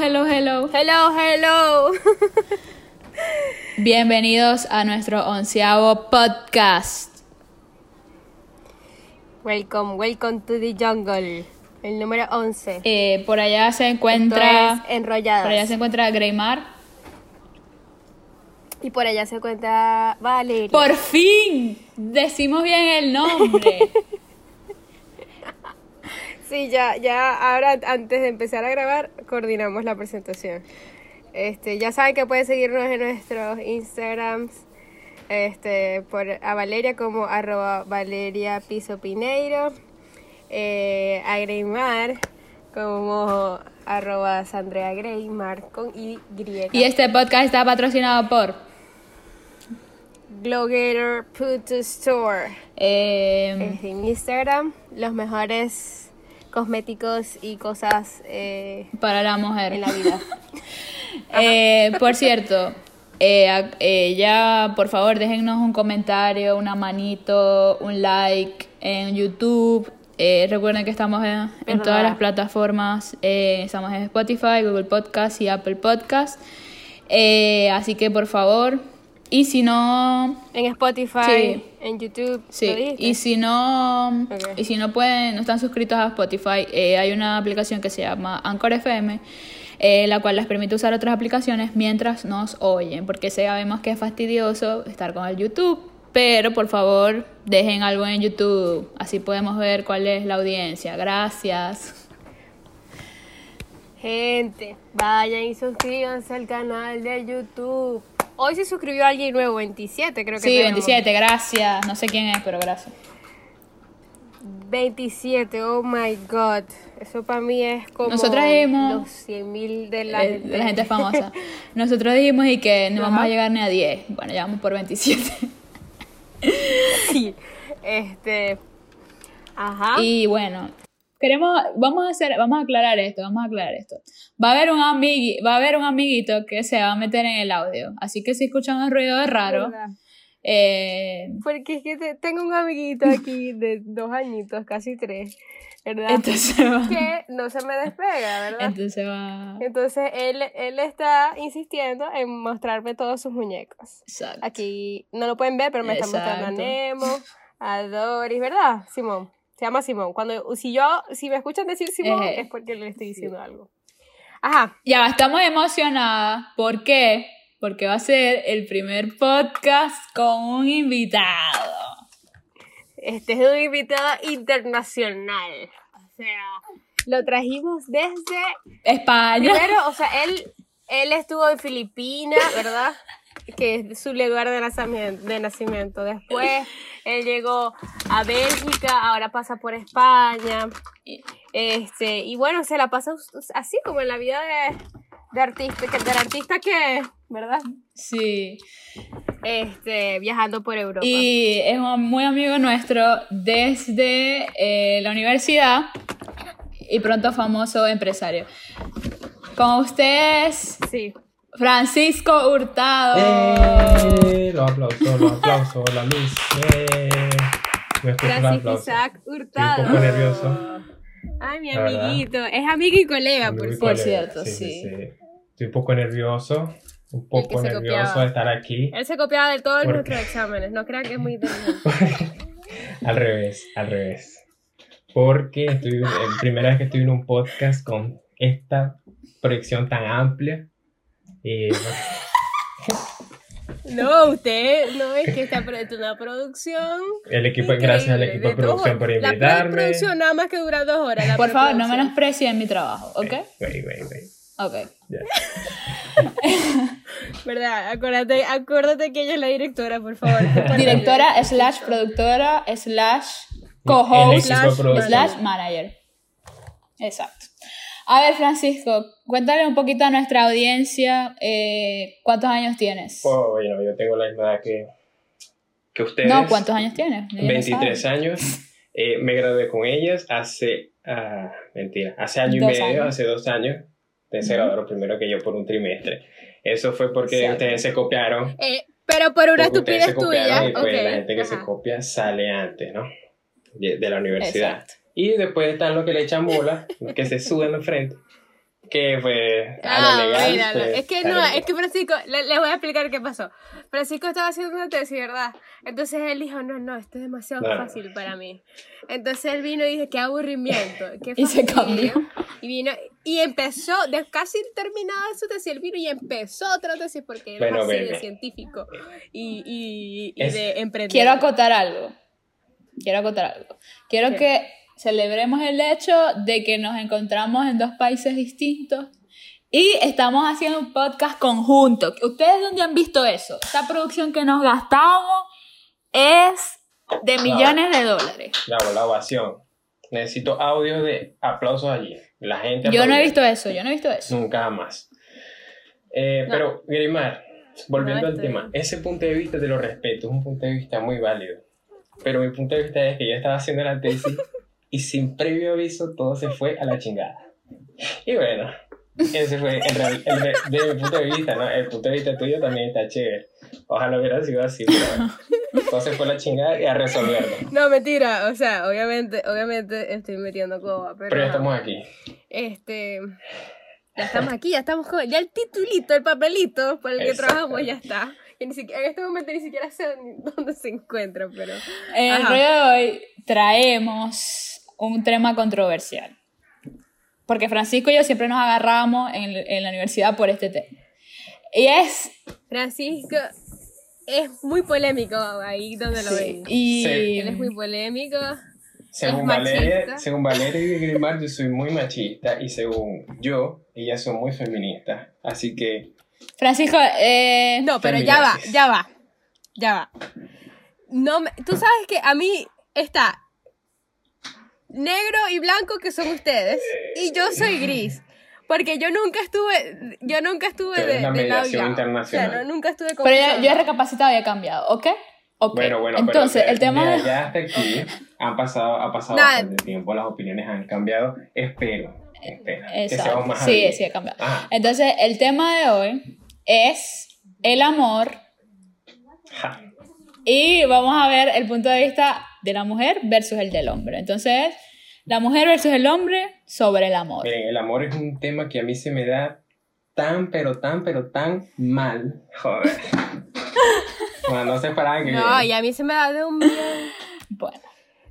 hello, hello. Hello, hello. Bienvenidos a nuestro onceavo podcast. Welcome, welcome to the jungle. El número 11. Eh, por allá se encuentra. Es Enrolladas. Por allá se encuentra Greymar. Y por allá se encuentra Valeria. ¡Por fin! Decimos bien el nombre. Sí, ya, ya, ahora antes de empezar a grabar, coordinamos la presentación. Este, ya saben que pueden seguirnos en nuestros Instagrams, este, por a Valeria como arroba Valeria Piso Pineiro, eh, a Greymar como arroba Sandrea Greymar con Y. y este podcast está patrocinado por Glowgator Put Store. eh, Es en Instagram, los mejores cosméticos y cosas eh, para la mujer. en la vida. Eh, por cierto, eh, eh, ya por favor déjennos un comentario, una manito, un like en YouTube. Eh, recuerden que estamos en, en todas las plataformas. eh, estamos en Spotify, Google Podcast y Apple Podcast. Así que por favor, y si no, En Spotify, Sí. en YouTube. ¿lo Sí, y si no, y si no pueden, no están suscritos a Spotify, eh, hay una aplicación que se llama Anchor FM, eh, la cual les permite usar otras aplicaciones mientras nos oyen, porque sabemos que es fastidioso estar con el YouTube, pero por favor dejen algo en YouTube, así podemos ver cuál es la audiencia. Gracias. Gente, vayan y suscríbanse al canal de YouTube. Hoy se suscribió alguien nuevo, 27 creo que Sí, tenemos. 27, gracias. No sé quién es, pero gracias. 27, oh my god. Eso para mí es como Nosotras dijimos- los 100 mil de la, Eh, de la gente famosa. Nosotros dijimos y que no vamos Ajá. a llegar ni a 10. Bueno, ya vamos por 27. sí. Este. Ajá. Y bueno, queremos, vamos a hacer, vamos a aclarar esto, vamos a aclarar esto. Va a haber un amigui, va a haber un amiguito que se va a meter en el audio. Así que si escuchan un ruido de raro, eh, Porque es que te- tengo un amiguito aquí de dos añitos, casi tres, ¿verdad? entonces va, que no se me despega, ¿verdad? entonces va. Entonces él, él está insistiendo en mostrarme todos sus muñecos. Exacto. Aquí no lo pueden ver, pero me está mostrando a Exacto. Nemo, a Doris, ¿verdad? Simón. Se llama Simón. Cuando, si yo, si me escuchan decir Simón, Ejé. es porque le estoy diciendo algo. Ajá. Ya, estamos emocionadas. ¿Por qué? Porque va a ser el primer podcast con un invitado. Este es un invitado internacional. O sea, lo trajimos desde España. Primero, o sea, él, él estuvo en Filipinas, ¿verdad? Que es su lugar de nacimiento, de nacimiento. Después, él llegó a Bélgica, ahora pasa por España. Este, y bueno, se la pasa así como en la vida de, de artista, que, del artista que ¿verdad? Sí. Este, viajando por Europa. Y es un muy amigo nuestro desde eh, la universidad y pronto famoso empresario. Con ustedes, Sí. Francisco Hurtado. ¡Eh! Los aplausos, los aplausos, la luz. ¡Eh! Francisco. Isaac Hurtado. Estoy un poco nervioso. Ay, mi La verdad. amiguito. Es amigo y colega, por Muy cierto. Colega, cierto, sí. Estoy un poco nervioso. Un poco nervioso de estar aquí. Él se copiaba de todos ¿Por nuestros exámenes. No crean que es muy. Al revés, al revés. Porque estoy, es primera vez que estoy en un podcast con esta proyección tan amplia. Y No, usted no es que está es una producción. el equipo, gracias al equipo de producción por horas. La invitarme. producción nada más que dura dos horas. la Por favor, no menosprecien mi trabajo, ¿ok? Güey, güey, güey. Ok. Ya. ¿Verdad? Acuérdate, acuérdate que ella es la directora, por favor. Directora slash productora slash co-host slash manager. Exacto. A ver, Francisco, cuéntale un poquito a nuestra audiencia eh, cuántos años tienes. Oh, bueno, yo tengo la misma edad que, que ustedes. No, ¿cuántos años tienes? No 23 sabe. años. Eh, me gradué con ellas hace, ah, mentira, hace año Dos y medio, años. hace dos años. Ustedes se Ujú. graduaron primero que yo por un trimestre. Eso fue porque Exacto. ustedes se copiaron. Eh, pero por una estupidez se copiaron tuya. y pues la gente que se copia sale antes, ¿no? De, de la universidad. Exacto. Y después están los que le echan bola, los que se suben la frente. que pues a Ah, lo legal. míralo. pues, Es que no, es legal. que Francisco, le- les voy a explicar qué pasó. Francisco estaba haciendo una tesis, ¿verdad? Entonces él dijo, no, no, esto es demasiado Claro. fácil para mí. Entonces él vino y dijo, qué aburrimiento, qué Y se fastidio". cambió. Y vino, y empezó, de casi terminada su tesis, él vino y empezó otra tesis porque él Bueno, es así de científico y, y, y Es- de emprendedor. Quiero acotar algo. Quiero acotar algo. Quiero ¿Qué? que celebremos el hecho de que nos encontramos en dos países distintos y estamos haciendo un podcast conjunto. ¿Ustedes dónde han visto eso? Esta producción que nos gastamos es de millones de dólares. Claro, la ovación. Necesito audios de aplausos allí. La gente Yo no he visto eso, yo no he visto eso. Nunca jamás. Eh, No. Pero, Grimar, volviendo No, al tema, bien. ese punto de vista te lo respeto, es un punto de vista muy válido. Pero mi punto de vista es que yo estaba haciendo la tesis y sin previo aviso todo se fue a la chingada. Y bueno, ese fue en real, el de, de mi punto de vista, ¿no? El punto de vista tuyo también está chévere. Ojalá hubiera sido así, pero todo se fue a la chingada y a resolverlo. No, mentira, o sea, obviamente, obviamente estoy metiendo coba, pero, Pero ya estamos aquí. este ya estamos aquí, ya estamos con ya el titulito, el papelito por el que trabajamos ya está. Que ni siquiera, en este momento ni siquiera sé dónde se encuentra, pero el rollo de hoy traemos un tema controversial. Porque Francisco y yo siempre nos agarramos en, en la universidad por este tema. Y es... Francisco es muy polémico ahí donde lo ven. Y... Sí. Él es muy polémico. Según Valeria, según Valeria y Grimar, yo soy muy machista y según yo, ellas son muy feministas. Así que, Francisco, eh, No, pero ya va, ya va. Ya va. No me- tú sabes que a mí está negro y blanco que son ustedes y yo soy gris. Porque yo nunca estuve, yo nunca estuve Pero de, la de lado internacional. O sea, no, nunca estuve con pero esos yo, he recapacitado y he cambiado, ¿ok? Ok. bueno, bueno, Entonces, pero el tema de allá hasta aquí han pasado, ha pasado bastante tiempo, las opiniones han cambiado. Espero, espero que seamos Exacto. más Sí, sí, ha cambiado. Ajá. Entonces, el tema de hoy es el amor Ja. y vamos a ver el punto de vista de la mujer versus el del hombre. Entonces, la mujer versus el hombre sobre el amor. Miren, el amor es un tema que a mí se me da tan, pero tan, pero tan mal. Joder. bueno, no se paraban que... No, y a mí se me da de un bien, Bueno,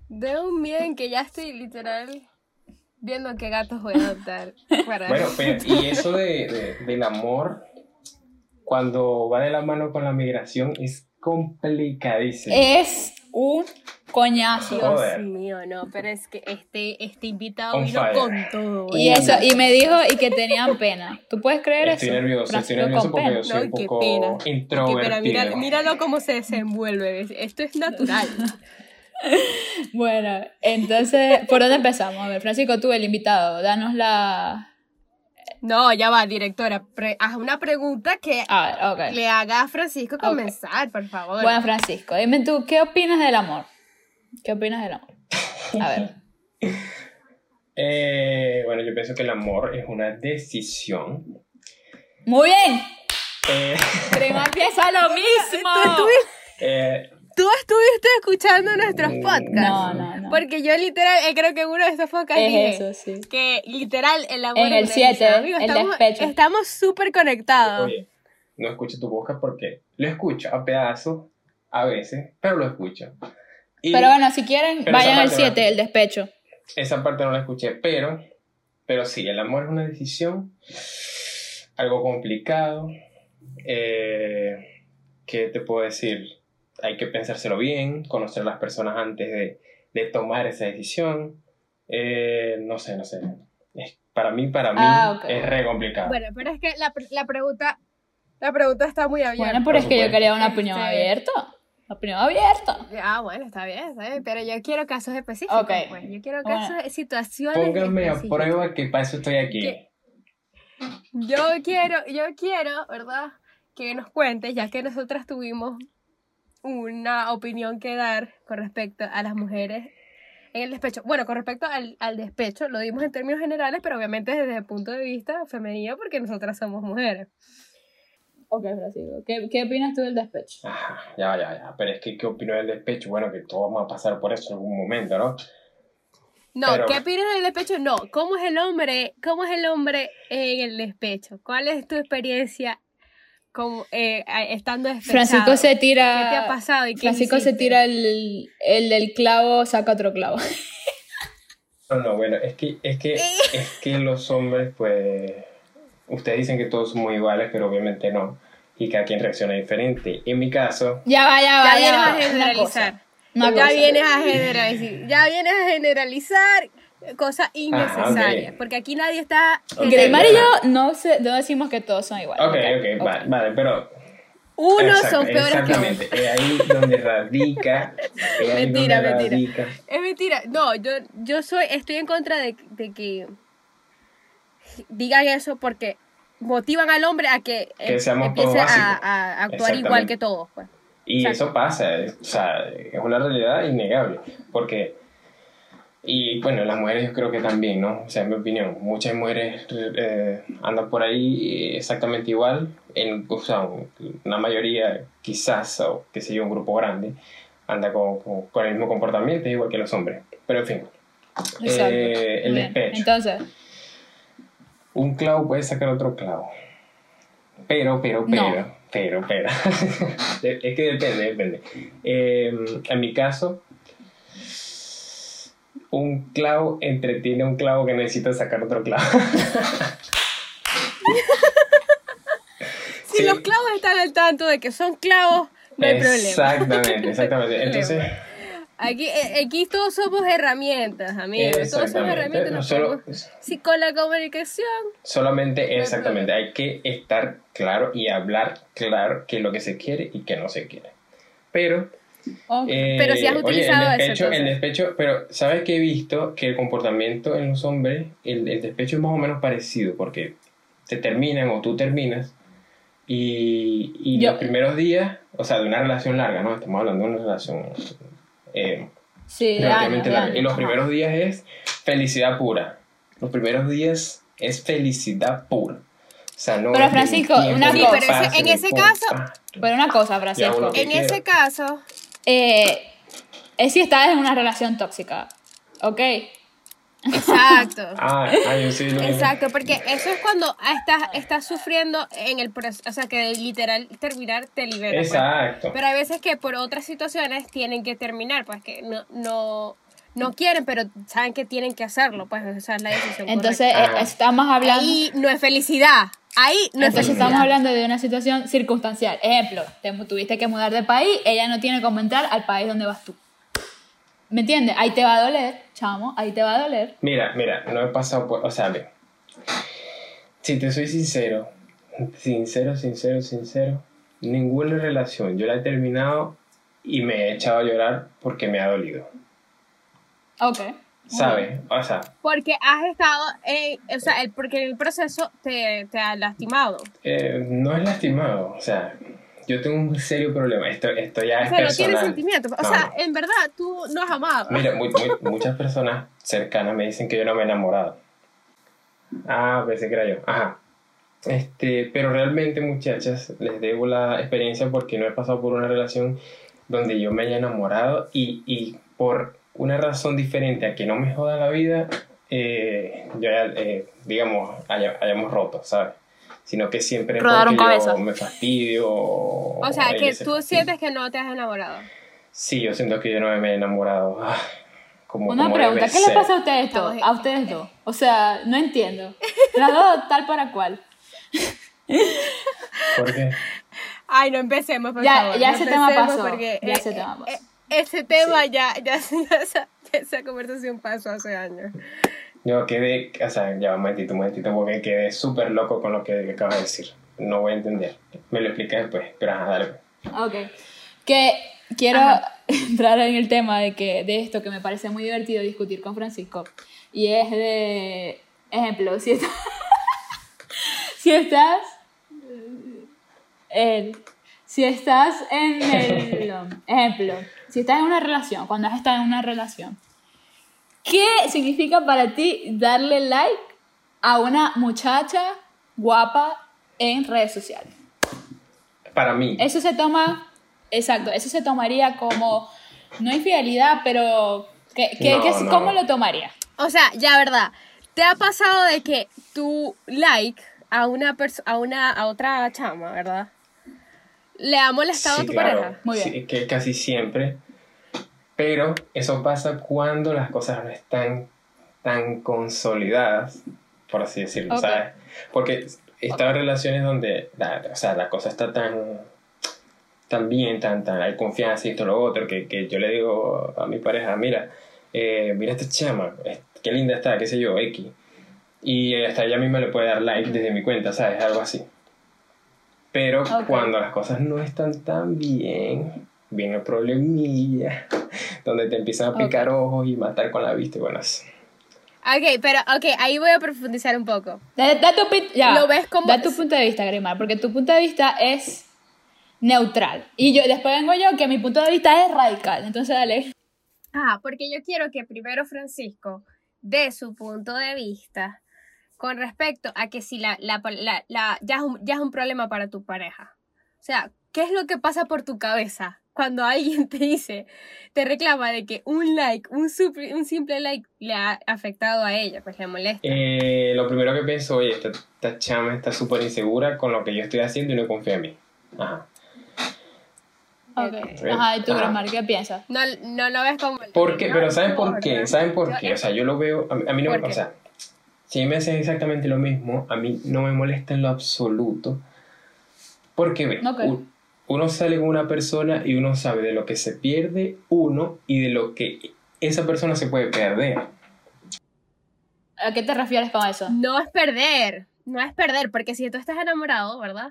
de un bien que ya estoy literal viendo qué gatos voy a adoptar. Para... Bueno, pero, y eso de, de- del amor, cuando va de la mano con la migración, es complicadísimo. es un coñazo. Dios mío, no, pero es que este, este invitado On vino fire. con todo. Y eso, y me dijo y que tenían pena. ¿Tú puedes creer Estoy eso? nervioso, estoy nervioso con porque pena. yo soy No, un qué poco pena. Introvertido. pero mira, míralo cómo se desenvuelve. Esto es natural. Bueno, entonces, ¿por dónde empezamos? A ver, Francisco, tú, el invitado, danos la... No, ya va, directora. pre- haz una pregunta que A ver, ok. le haga a Francisco comenzar, por favor. Bueno, Francisco, dime tú, ¿qué opinas del amor? ¿Qué opinas del amor? A ver. Eh, bueno, yo pienso que el amor es una decisión. Muy bien. Eh, Prima piensa lo mismo. ¿Tú, estuviste, eh, tú estuviste escuchando nuestros Mm, podcasts. No, no, no. Porque yo literal, eh, creo que uno de estos podcasts dije Es eso, sí. que literal el amor En el es una decisión. siete, Amigo, el estamos, despecho. Estamos súper conectados. oye, no escucho tu boca porque lo escucho a pedazos a veces, pero lo escucho. Y Pero bueno, si quieren, vayan al parte no. 7, el despecho. esa parte no la escuché, pero, pero sí, el amor es una decisión, algo complicado. Eh, ¿Qué te puedo decir? Hay que pensárselo bien, conocer a las personas antes de, de tomar esa decisión. Eh, no sé, no sé. Es- para mí, para mí, Ah, ok. es re complicado. Bueno, pero es que la, la pregunta la pregunta está muy abierta. Bueno, pero es que yo supuesto. quería una opinión Este- abierta. Opinión abierta. Ah, bueno, está bien, está bien, pero yo quiero casos específicos, Ok. pues. Yo quiero Bueno. casos, situaciones Pónganme a prueba que para eso estoy aquí. Yo quiero, yo quiero, ¿verdad? Que nos cuentes, ya que nosotras tuvimos una opinión que dar con respecto a las mujeres en el despecho. Bueno, con respecto al, al despecho, lo dimos en términos generales, pero obviamente desde el punto de vista femenino, porque nosotras somos mujeres. Ok, Francisco. ¿Qué, ¿Qué opinas tú del despecho? Ajá, ya, ya, ya. Pero es que, ¿qué opino del despecho? Bueno, que todos vamos a pasar por eso en algún momento, ¿no? No, Pero- ¿qué opinas del despecho? No, ¿cómo es el hombre? ¿Cómo es el hombre en el despecho? ¿Cuál es tu experiencia como eh, estando despechado? Francisco se tira. ¿Qué te ha pasado y qué Francisco se tira el, el del clavo, saca otro clavo. No, no, bueno, es que, es que, es que los hombres, pues, ustedes dicen que todos somos iguales, pero obviamente no. Y cada quien reacciona diferente. En mi caso, Ya va, ya va, ya vienes va. a Una generalizar. cosa. Una ya cosa. vienes a generalizar. Ya vienes a generalizar cosas innecesarias. ok. Porque aquí nadie está. Ok. Greymar y yo no, sé, no decimos que todos son iguales. ok, ok, vale, vale, pero... Unos exacto, son peores que otros. Exactamente, es ahí donde radica... es Mentira, donde mentira. radica. Es mentira. No, yo, yo soy, estoy en contra de, de que digan eso porque motivan al hombre a que, Que eh, seamos todos empiece a, básicos. a actuar igual que todos. Pues. Y Exacto. eso pasa, es- o sea, es una realidad innegable, porque, y bueno, las mujeres yo creo que también, ¿no? O sea, en mi opinión, muchas mujeres eh, andan por ahí exactamente igual, en, o sea, una mayoría quizás, o qué sé yo, un grupo grande, anda con, con, con el mismo comportamiento, igual que los hombres, pero en fin. Exacto. Eh, el Bien, despecho. Entonces, Un clavo puede sacar otro clavo. Pero, pero, pero, No. pero, pero. Es que depende, depende. Eh, en mi caso, un clavo entretiene a un clavo que necesita sacar otro clavo. Si Sí. los clavos están al tanto de que son clavos, no hay problema. Exactamente, exactamente. Entonces, Aquí, eh, aquí todos somos herramientas, amigos. Todos somos herramientas. No solo- Si con la comunicación. solamente, exactamente, hay que estar claro y hablar claro qué es lo que se quiere y qué no se quiere. Pero. Eh, Pero si has oye, utilizado el eso, despecho, el despecho, pero ¿sabes que he visto? Que el comportamiento en los hombres, el, el despecho es más o menos parecido, porque te terminan o tú terminas y, y Yo- los primeros días, o sea, de una relación larga, ¿no? Estamos hablando de una relación eh, sí, años, larga. Y los primeros días es felicidad pura. Los primeros días es felicidad pura. O sea, no Pero, Francisco, una cosa. Pero ese- en ese caso-. Pero una cosa, Francisco. En ese caso, Eh, es si estás en una relación tóxica. ¿Ok? Exacto. Ah, yo sí lo Exacto, porque eso es cuando estás, estás sufriendo en el proceso, o sea, que literal terminar te libera. pues. Exacto. Pero hay veces que por otras situaciones tienen que terminar, pues que no, no, no quieren, pero saben que tienen que hacerlo, pues esa es la decisión. Entonces, correcto. eh, estamos correcta. hablando. ahí no es felicidad, ahí no es Entonces felicidad. estamos hablando de una situación circunstancial. Ejemplo, te tuviste que mudar de país, ella no tiene cómo entrar al país donde vas tú. ¿Me entiendes? Ahí te va a doler, chamo, ahí te va a doler. Mira, mira, no he pasado por. O sea, ve. Si te soy sincero, sincero, sincero, sincero, ninguna relación yo la he terminado y me he echado a llorar porque me ha dolido. Ok. ¿Sabes? O sea, Porque has estado, en, o sea, el, porque el proceso te, te ha lastimado. eh, no es lastimado. O sea, yo tengo un serio problema. Esto, esto ya O es sea, no personal. tienes sentimientos. O No, sea, no. en verdad, tú no has amado. Mira, muy- muy- muchas personas cercanas me dicen que yo no me he enamorado. Ah, pensé que era yo. Ajá. Este, pero realmente, muchachas, les debo la experiencia porque no he pasado por una relación donde yo me haya enamorado y, y por una razón diferente a que no me joda la vida, eh, yo haya, eh, digamos, haya- hayamos roto, ¿sabes? Sino que siempre Rodaron porque yo cabezas. me fastidio. O, O sea, que tú sientes que no te has enamorado. Sí, yo siento que yo no me he enamorado. ah, como, Una como pregunta, ¿qué le ser. pasa a ustedes dos? A ustedes dos. O sea, no entiendo. Las dos tal para cual. ¿Por qué? Ay, no empecemos, por Ya- favor. ya no ese tema pasó, porque, ya eh, ese tema eh, pasó. eh, ese tema ya, ya, ya esa, esa conversación pasó hace años. Yo quedé, o sea, ya un momentito, un momentito, porque quedé súper loco con lo que acabas de decir. No voy a entender. Me lo explicas después, pero ajá, dale. Ok. Que quiero Ajá. entrar en el tema de, que, de esto que me parece muy divertido discutir con Francisco. Y es de, ejemplo, si, estás si estás, eh, si estás en el, ejemplo, si estás en una relación, cuando has estado en una relación, ¿qué significa para ti darle like a una muchacha guapa en redes sociales? Para mí, Eso se toma, exacto, eso se tomaría como, no infidelidad, pero ¿qué, qué- No, qué es- no. ¿cómo lo tomaría? O sea, ya verdad, ¿te ha pasado de que tu like a una a una a otra chama, verdad? Le ha molestado Sí, a tu claro. pareja. Muy Sí, que casi siempre. Pero eso pasa cuando las cosas no están tan consolidadas, por así decirlo, Ok. ¿sabes? Porque están relaciones donde la, o sea, la cosa está tan, tan bien, tan, tan, hay confianza y esto lo otro, que, que yo le digo a mi pareja, mira, eh, mira esta chama, qué linda está, qué sé yo, X. Y hasta ella misma le puede dar like desde mi cuenta, ¿sabes? Algo así. Pero Ok. cuando las cosas no están tan bien, viene el problemilla, donde te empiezan a picar ojos y matar con la vista. y Bueno, es- Ok, pero ok, ahí voy a profundizar un poco. Da, da tu, ya, Lo ves como- da tu punto de vista, Grimar, porque tu punto de vista es neutral. Y yo después vengo yo que mi punto de vista es radical. Entonces, dale. Ah, porque yo quiero que primero Francisco dé su punto de vista con respecto a que si la, la, la, la- ya, es un, ya es un problema para tu pareja. O sea, ¿qué es lo que pasa por tu cabeza cuando alguien te dice, te reclama de que un like, un, un simple like le ha afectado a ella, pues le molesta? Eh, lo primero que pienso, oye, esta, esta chama está súper insegura con lo que yo estoy haciendo y no confía en mí. Ajá. Ok. Ok. Ajá, ¿y tú, Ajá. Grimar, qué piensas? No, no lo ves como... ¿Por qué? No, Pero ¿saben por qué? ¿Saben por qué? O sea, yo lo veo, a mí, a mí no, ¿Por o qué? sea, si me hacen exactamente lo mismo, a mí no me molesta en lo absoluto. Porque ve, Ok. u- uno sale con una persona y uno sabe de lo que se pierde uno y de lo que esa persona se puede perder. ¿A qué te refieres con eso? No es perder, no es perder, porque si tú estás enamorado, ¿verdad?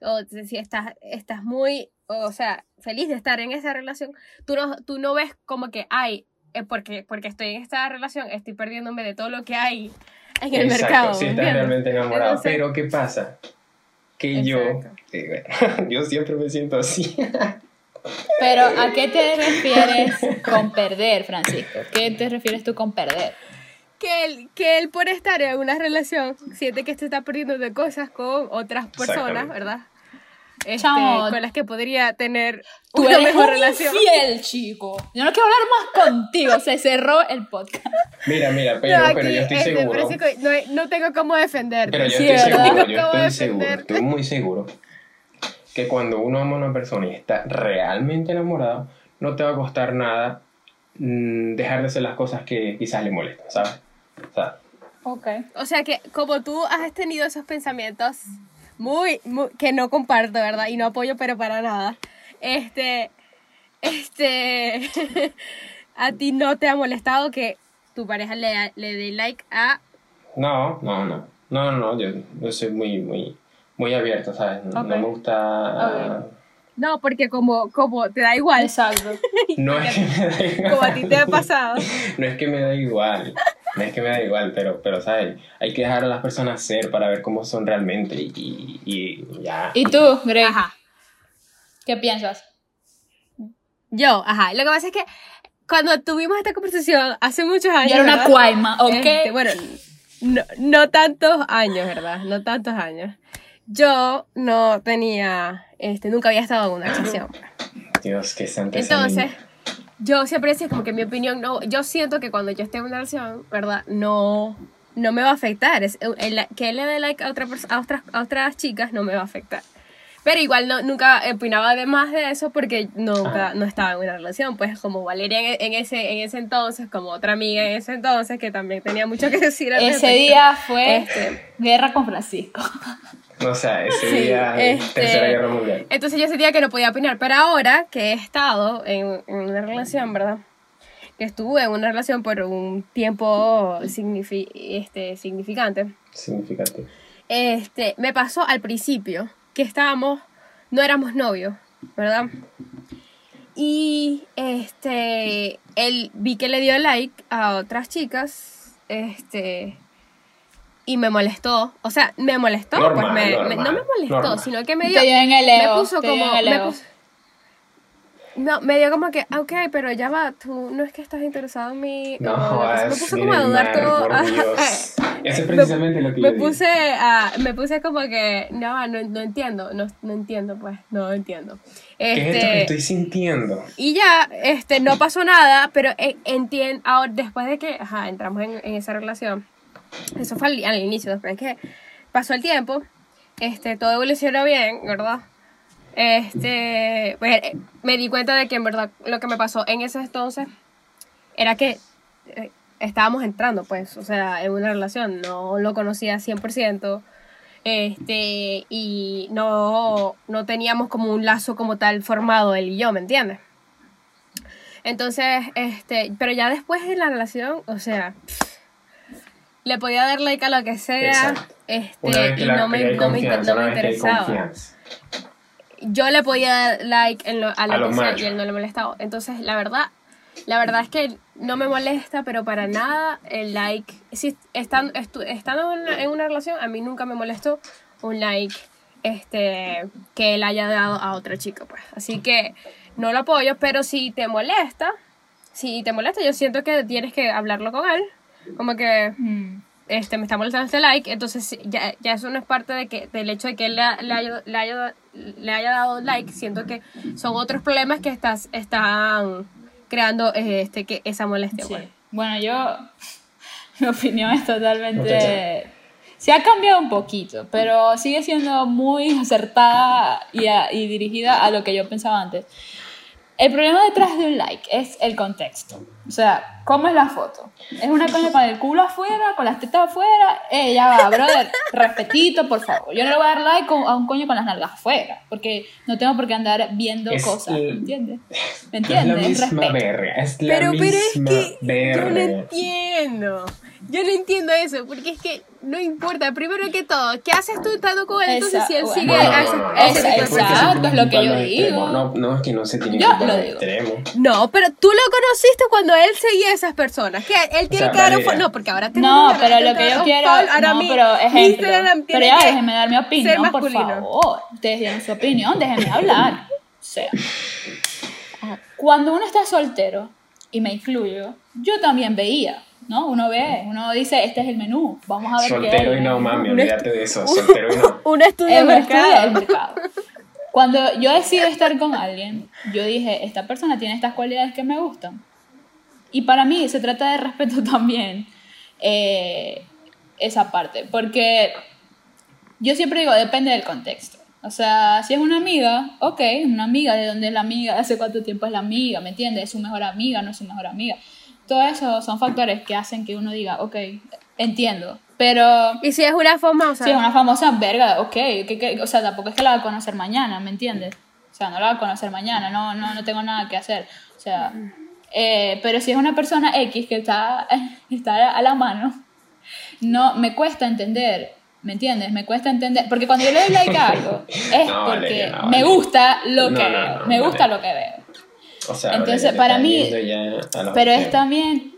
O si estás, estás muy, o sea, feliz de estar en esa relación, tú no, tú no ves como que, ay, porque, porque estoy en esta relación, estoy perdiéndome de todo lo que hay en el Exacto, mercado. si estás ¿entiendes? realmente enamorado. Entonces- Pero ¿qué pasa? Que yo, eh, bueno, yo siempre me siento así. Pero, ¿a qué te refieres con perder, Francisco? ¿Qué te refieres tú con perder? Que él, que él por estar en una relación siente que se está perdiendo de cosas con otras personas. ¿verdad? Este, Chamo, con las que podría tener Tú una eres mejor un relación. infiel, chico. Yo no quiero hablar más contigo. Se cerró el podcast. Mira, mira, pero, No, pero aquí, yo estoy este, seguro. Francisco, no, no tengo cómo defenderte. Pero yo Sí, estoy ¿verdad? seguro, yo estoy seguro, estoy muy seguro que cuando uno ama a una persona y está realmente enamorado, no te va a costar nada mm, dejar de hacer las cosas que quizás le molestan, ¿sabes? O sea, Ok. O sea que como tú has tenido esos pensamientos muy, muy- que no comparto, ¿verdad? Y no apoyo pero para nada. Este este a ti no te ha molestado que tu pareja le, le dé like a no, no, no, no, no, yo, yo soy muy, muy, muy abierto, ¿sabes? No, me gusta... Ok. No, porque como como te da igual, Exacto. No es que me da igual. como a ti te ha pasado. No es que me da igual, no es que me da igual, pero, pero ¿sabes? Hay que dejar a las personas ser para ver cómo son realmente y, y- y ya. ¿Y tú, Greg? Ajá. ¿Qué piensas? Yo, ajá. Lo que pasa es que cuando tuvimos esta conversación hace muchos años. Yo era una ¿verdad? cuaima, ¿ok? Este, bueno, no, no tantos años, ¿verdad? No tantos años. Yo no tenía, este, nunca había estado en una relación. Dios, qué santa esa Entonces, niña. Yo siempre decía como que mi opinión, no, yo siento que cuando yo esté en una relación, ¿verdad? No, no me va a afectar. Es, el- que él le dé like a, otra a, otras, a otras chicas no me va a afectar. Pero igual no, nunca opinaba de más de eso porque nunca, no estaba en una relación. Pues como Valeria en, en ese, en ese entonces, como otra amiga en ese entonces, que también tenía mucho que decir al Ese respecto. día fue Este. guerra con Francisco. O sea, ese Sí, día este, Tercera Guerra Mundial. Entonces yo sentía que no podía opinar, pero ahora que he estado en, en una relación, ¿verdad? Que estuve en una relación por un tiempo signifi- este, significante, Significativo. este, me pasó al principio que estábamos, no éramos novios, ¿verdad? Y este, él vi que le dio like a otras chicas, este, y me molestó, o sea, me molestó, Normal, pues me, me- no me molestó, normal. sino que me dio, en el me puso como, en el me puso- No, me dio como que, ah, ok, pero ya va, tú no es que estás interesado en mí. No, me puse como a dudar todo. Eso es precisamente lo que me yo puse a, me puse como que, no, no, no entiendo, no, no entiendo, pues, no entiendo. ¿Qué es esto que Este, estoy sintiendo? y ya, este, no pasó nada, pero entiendo, ahora, después de que, ajá, entramos en, en esa relación, eso fue al, al inicio, después de que pasó el tiempo, este, todo evolucionó bien, ¿verdad? Este, pues, eh, me di cuenta de que en verdad lo que me pasó en ese entonces era que eh, estábamos entrando, pues, o sea, en una relación, no lo conocía 100%, este, y no, no teníamos como un lazo como tal formado él y yo, ¿me entiendes? Entonces, este, pero ya después de la relación, o sea, le podía dar like a lo que sea, Exacto. Este, y no me, no me, no interesaba yo le podía dar like en lo- a lo que sea y él no le molestaba. Entonces, la verdad, la verdad es que no me molesta, pero para nada el like. Si estando, estando en una, en una relación, a mí nunca me molestó un like este que él haya dado a otra chica, pues. Así que no lo apoyo, pero si te molesta, si te molesta, yo siento que tienes que hablarlo con él. Como que Mm. este, me está molestando este like, entonces ya, ya eso no es parte de que, del hecho de que él le haya, le, haya, le haya dado like, siento que son otros problemas que estás, están creando eh, este, que esa molestia. Sí. pues. Bueno, yo. Mi opinión es totalmente. Muchacha. Se ha cambiado un poquito, pero sigue siendo muy acertada y, a- y dirigida a lo que yo pensaba antes. El problema detrás de un like es el contexto. O sea, ¿cómo es la foto? ¿Es una coña con el culo afuera, con las tetas afuera? Eh, ya va, brother, respetito, por favor. Yo no le voy a dar like a un coño con las nalgas afuera, porque no tengo por qué andar viendo Es cosas, ¿me el- entiendes? ¿Me Es la entiendes? misma verga. Es la Pero, pero es misma que yo no entiendo. Yo no entiendo eso, porque es que no importa. Primero que todo, ¿qué haces tú estando con él? Entonces, si él Esa- sigue bueno, no, ese tipo de exacto, cosas. es lo que yo digo. extremo. No, no, es que no se tiene Yo que lo de digo. extremo. No, pero tú lo conociste cuando él seguía a esas personas. Que él tiene sea, que dar un No, porque ahora tengo No, pero lo que yo quiero, ahora no, pero ejemplo, pero ya que déjenme dar mi ser opinión, por favor. Ustedes dieron su opinión, déjenme hablar. O sea, cuando uno está soltero, y me incluyo, yo también veía, ¿no? Uno ve, uno dice, este es el menú, vamos a ver qué Soltero hay y no, el mami, menú". olvídate de eso. Soltero y no. Un estudio de Es un estudio del mercado. mercado. Cuando yo decido estar con alguien, yo dije, esta persona tiene estas cualidades que me gustan. Y para mí se trata de respeto también eh, esa parte, porque yo siempre digo, depende del contexto. O sea, si es una amiga, ok, una amiga, ¿de dónde es la amiga? ¿Hace cuánto tiempo es la amiga? ¿Me entiendes? ¿Es su mejor amiga? ¿No es su mejor amiga? Todo eso son factores que hacen que uno diga, ok, entiendo. Pero Y si es una famosa. Sí, es una famosa verga, ok. que- que- o sea, tampoco es que la va a conocer mañana, ¿me entiendes? O sea, no la va a conocer mañana, no, no, no tengo nada que hacer. O sea, eh, pero si es una persona X que está, está a la mano, no, me cuesta entender, ¿me entiendes? Me cuesta entender, porque cuando yo le doy like a algo, es No, porque Valeria, no, me gusta lo No, que no, veo, no, me gusta lo que veo. O sea, Entonces, para mí- Pero es también,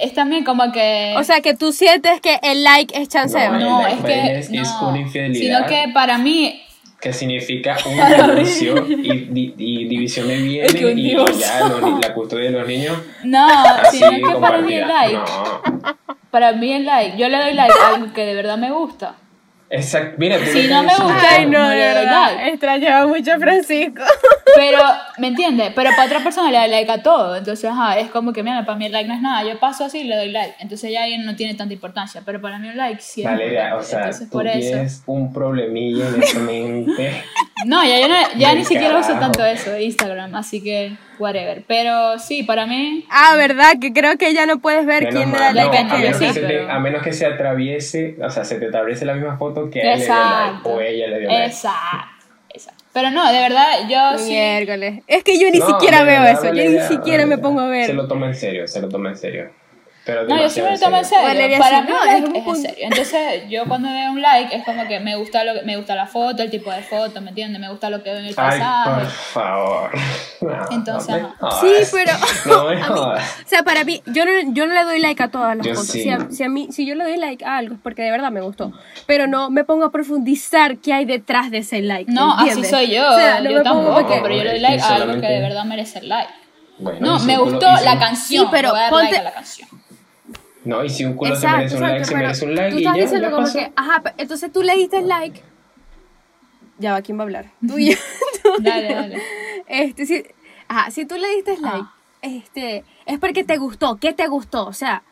es también como que... O sea, que tú sientes que el like es chanceo. No, no, es que... es- es no, una infidelidad. Sino que para mí que significa un divorcio y, di- y división de bienes Es que y ya los la custodia de los niños No, así sino que para mí el like, No. para mí el like, yo le doy like a algo que de verdad me gusta. Exacto. Mira, tú Si no me gusta, Ay, no, de verdad. Extrañaba mucho a Francisco. Pero, ¿me entiendes? Pero para otra persona le doy like a todo. Entonces, ajá, es como que, mira, para mí el like no es nada. Yo paso así y le doy like. Entonces ya ahí no tiene tanta importancia. Pero para mí un like sí es Valeria, o sea, Entonces, tú por eso. tienes un problemilla en esta mente. No, ya, yo no- ya ni siquiera uso tanto eso, Instagram. Así que, whatever. Pero sí, para mí... Ah, ¿verdad? Que creo que ya no puedes ver Menos quién le mal, da no, a menos que sí, se te- pero- a menos que se atraviese, o sea, se te atraviese la misma foto que él le dio Exacto. like o ella le dio like. Exacto, exacto. Pero no, de verdad, yo sí... Miércoles. Es que yo ni No, siquiera veo eso. Yo ni siquiera me pongo a ver. Se lo toma en serio, se lo toma en serio. Pero No, yo sí me lo tomo en serio. Valeria, Para mí no, un es like un es en punto. serio. Entonces, yo cuando veo un like es como que me gusta lo que, me gusta la foto, el tipo de foto, ¿me entiendes? Me gusta lo que veo en el Ay, paisaje. por favor. No, Entonces, no jodas. Sí, pero No me a mí- jodas. o sea, para mí, yo no, yo no le doy like a todas las Yo fotos. sí. Si, a, si a mí, si yo le doy like a algo es porque de verdad me gustó. Pero no me pongo a profundizar qué hay detrás de ese like. No, así soy yo. O sea, no yo me pongo tampoco, porque- pero yo le doy like a algo que de verdad merece el like. Bueno, No, me gustó la canción, Sí, pero le voy a dar ponte- like a la canción. No, y si un culo Exacto, se merece un like, se merece un like Tú y estás ya, diciendo ya como pasó. que, ajá, entonces tú le diste like. Ya va, ¿quién va a hablar? Tú y yo. tú y Dale, yo. dale. Este, si, ajá, si tú le diste like, este, es porque te gustó. ¿Qué te gustó? O sea,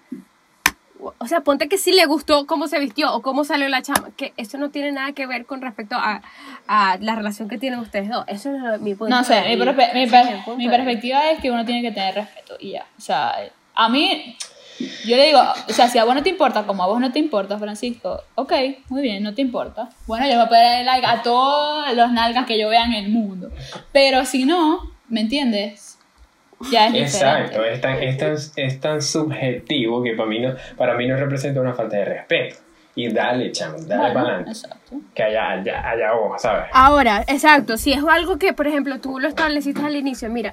o o sea, ponte que sí le gustó cómo se vistió o cómo salió la chama. Que eso no tiene nada que ver con respecto a, a la relación que tienen ustedes dos. Eso es lo- mi punto No sé, de mi, perspectiva es que uno tiene que tener respeto y ya. O sea, a mí, yo le digo, o sea, si a vos no te importa, como a vos no te importa, Francisco, ok, muy bien, no te importa. Bueno, yo voy a poner like a todos los nalgas que yo vea en el mundo. Pero si no, ¿me entiendes? Ya es Exacto, es tan, es, tan, es tan subjetivo que para mí, no, para mí no representa una falta de respeto. Y dale, chamo, dale Bueno, para adelante. exacto. Que allá, allá, allá vos, ¿sabes? Ahora, exacto, si es algo que, por ejemplo, tú lo estableciste al inicio, mira,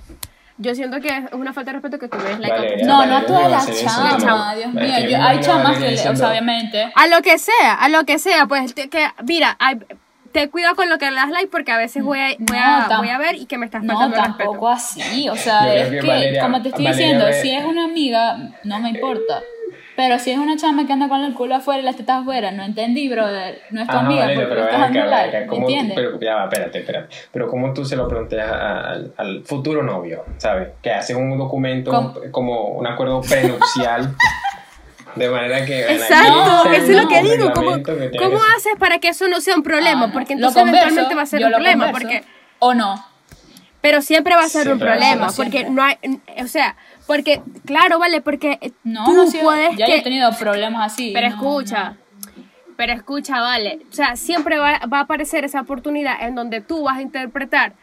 yo siento que es una falta de respeto que tú ves like a Vale, otra ya. No, no a todas no las chamas. Dios Es mío. Yo, hay chamas que, le- o sea, obviamente. A lo que sea, a lo que sea, pues te- que, mira, hay- te cuida con lo que le das like porque a veces voy a, voy, No, a, voy a ver y que me estás No, faltando el tampoco respeto. así. O sea, es que que, Valeria- como te estoy Valeria diciendo, ve- si es una amiga, no me importa. Pero si es una chama que anda con el culo afuera y las tetas afuera, no entendí, brother. No es tu Ajá, amiga, Valeria, porque pero estás acá, like, acá, ¿me ¿cómo tú- entiendes? pero ya va, espérate, espérate. Pero ¿cómo tú se lo planteas a- al, al futuro novio, ¿sabes? Que haces un documento ¿Cómo? como un acuerdo prenupcial. de manera que... bueno, Exacto, está eso es lo que digo. ¿Cómo, que cómo haces para que eso no sea un problema? Ah, no. Porque entonces converso, eventualmente va a ser un problema. converso. Porque, ¿O no? pero siempre va a ser un Siempre ser, problema. siempre. Porque no hay. O sea, porque, claro, vale, porque No, tú no, sí, puedes. ya que- yo he tenido problemas así. Pero no, escucha, pero escucha, vale. O sea, siempre va, va a aparecer esa oportunidad en donde tú vas a interpretar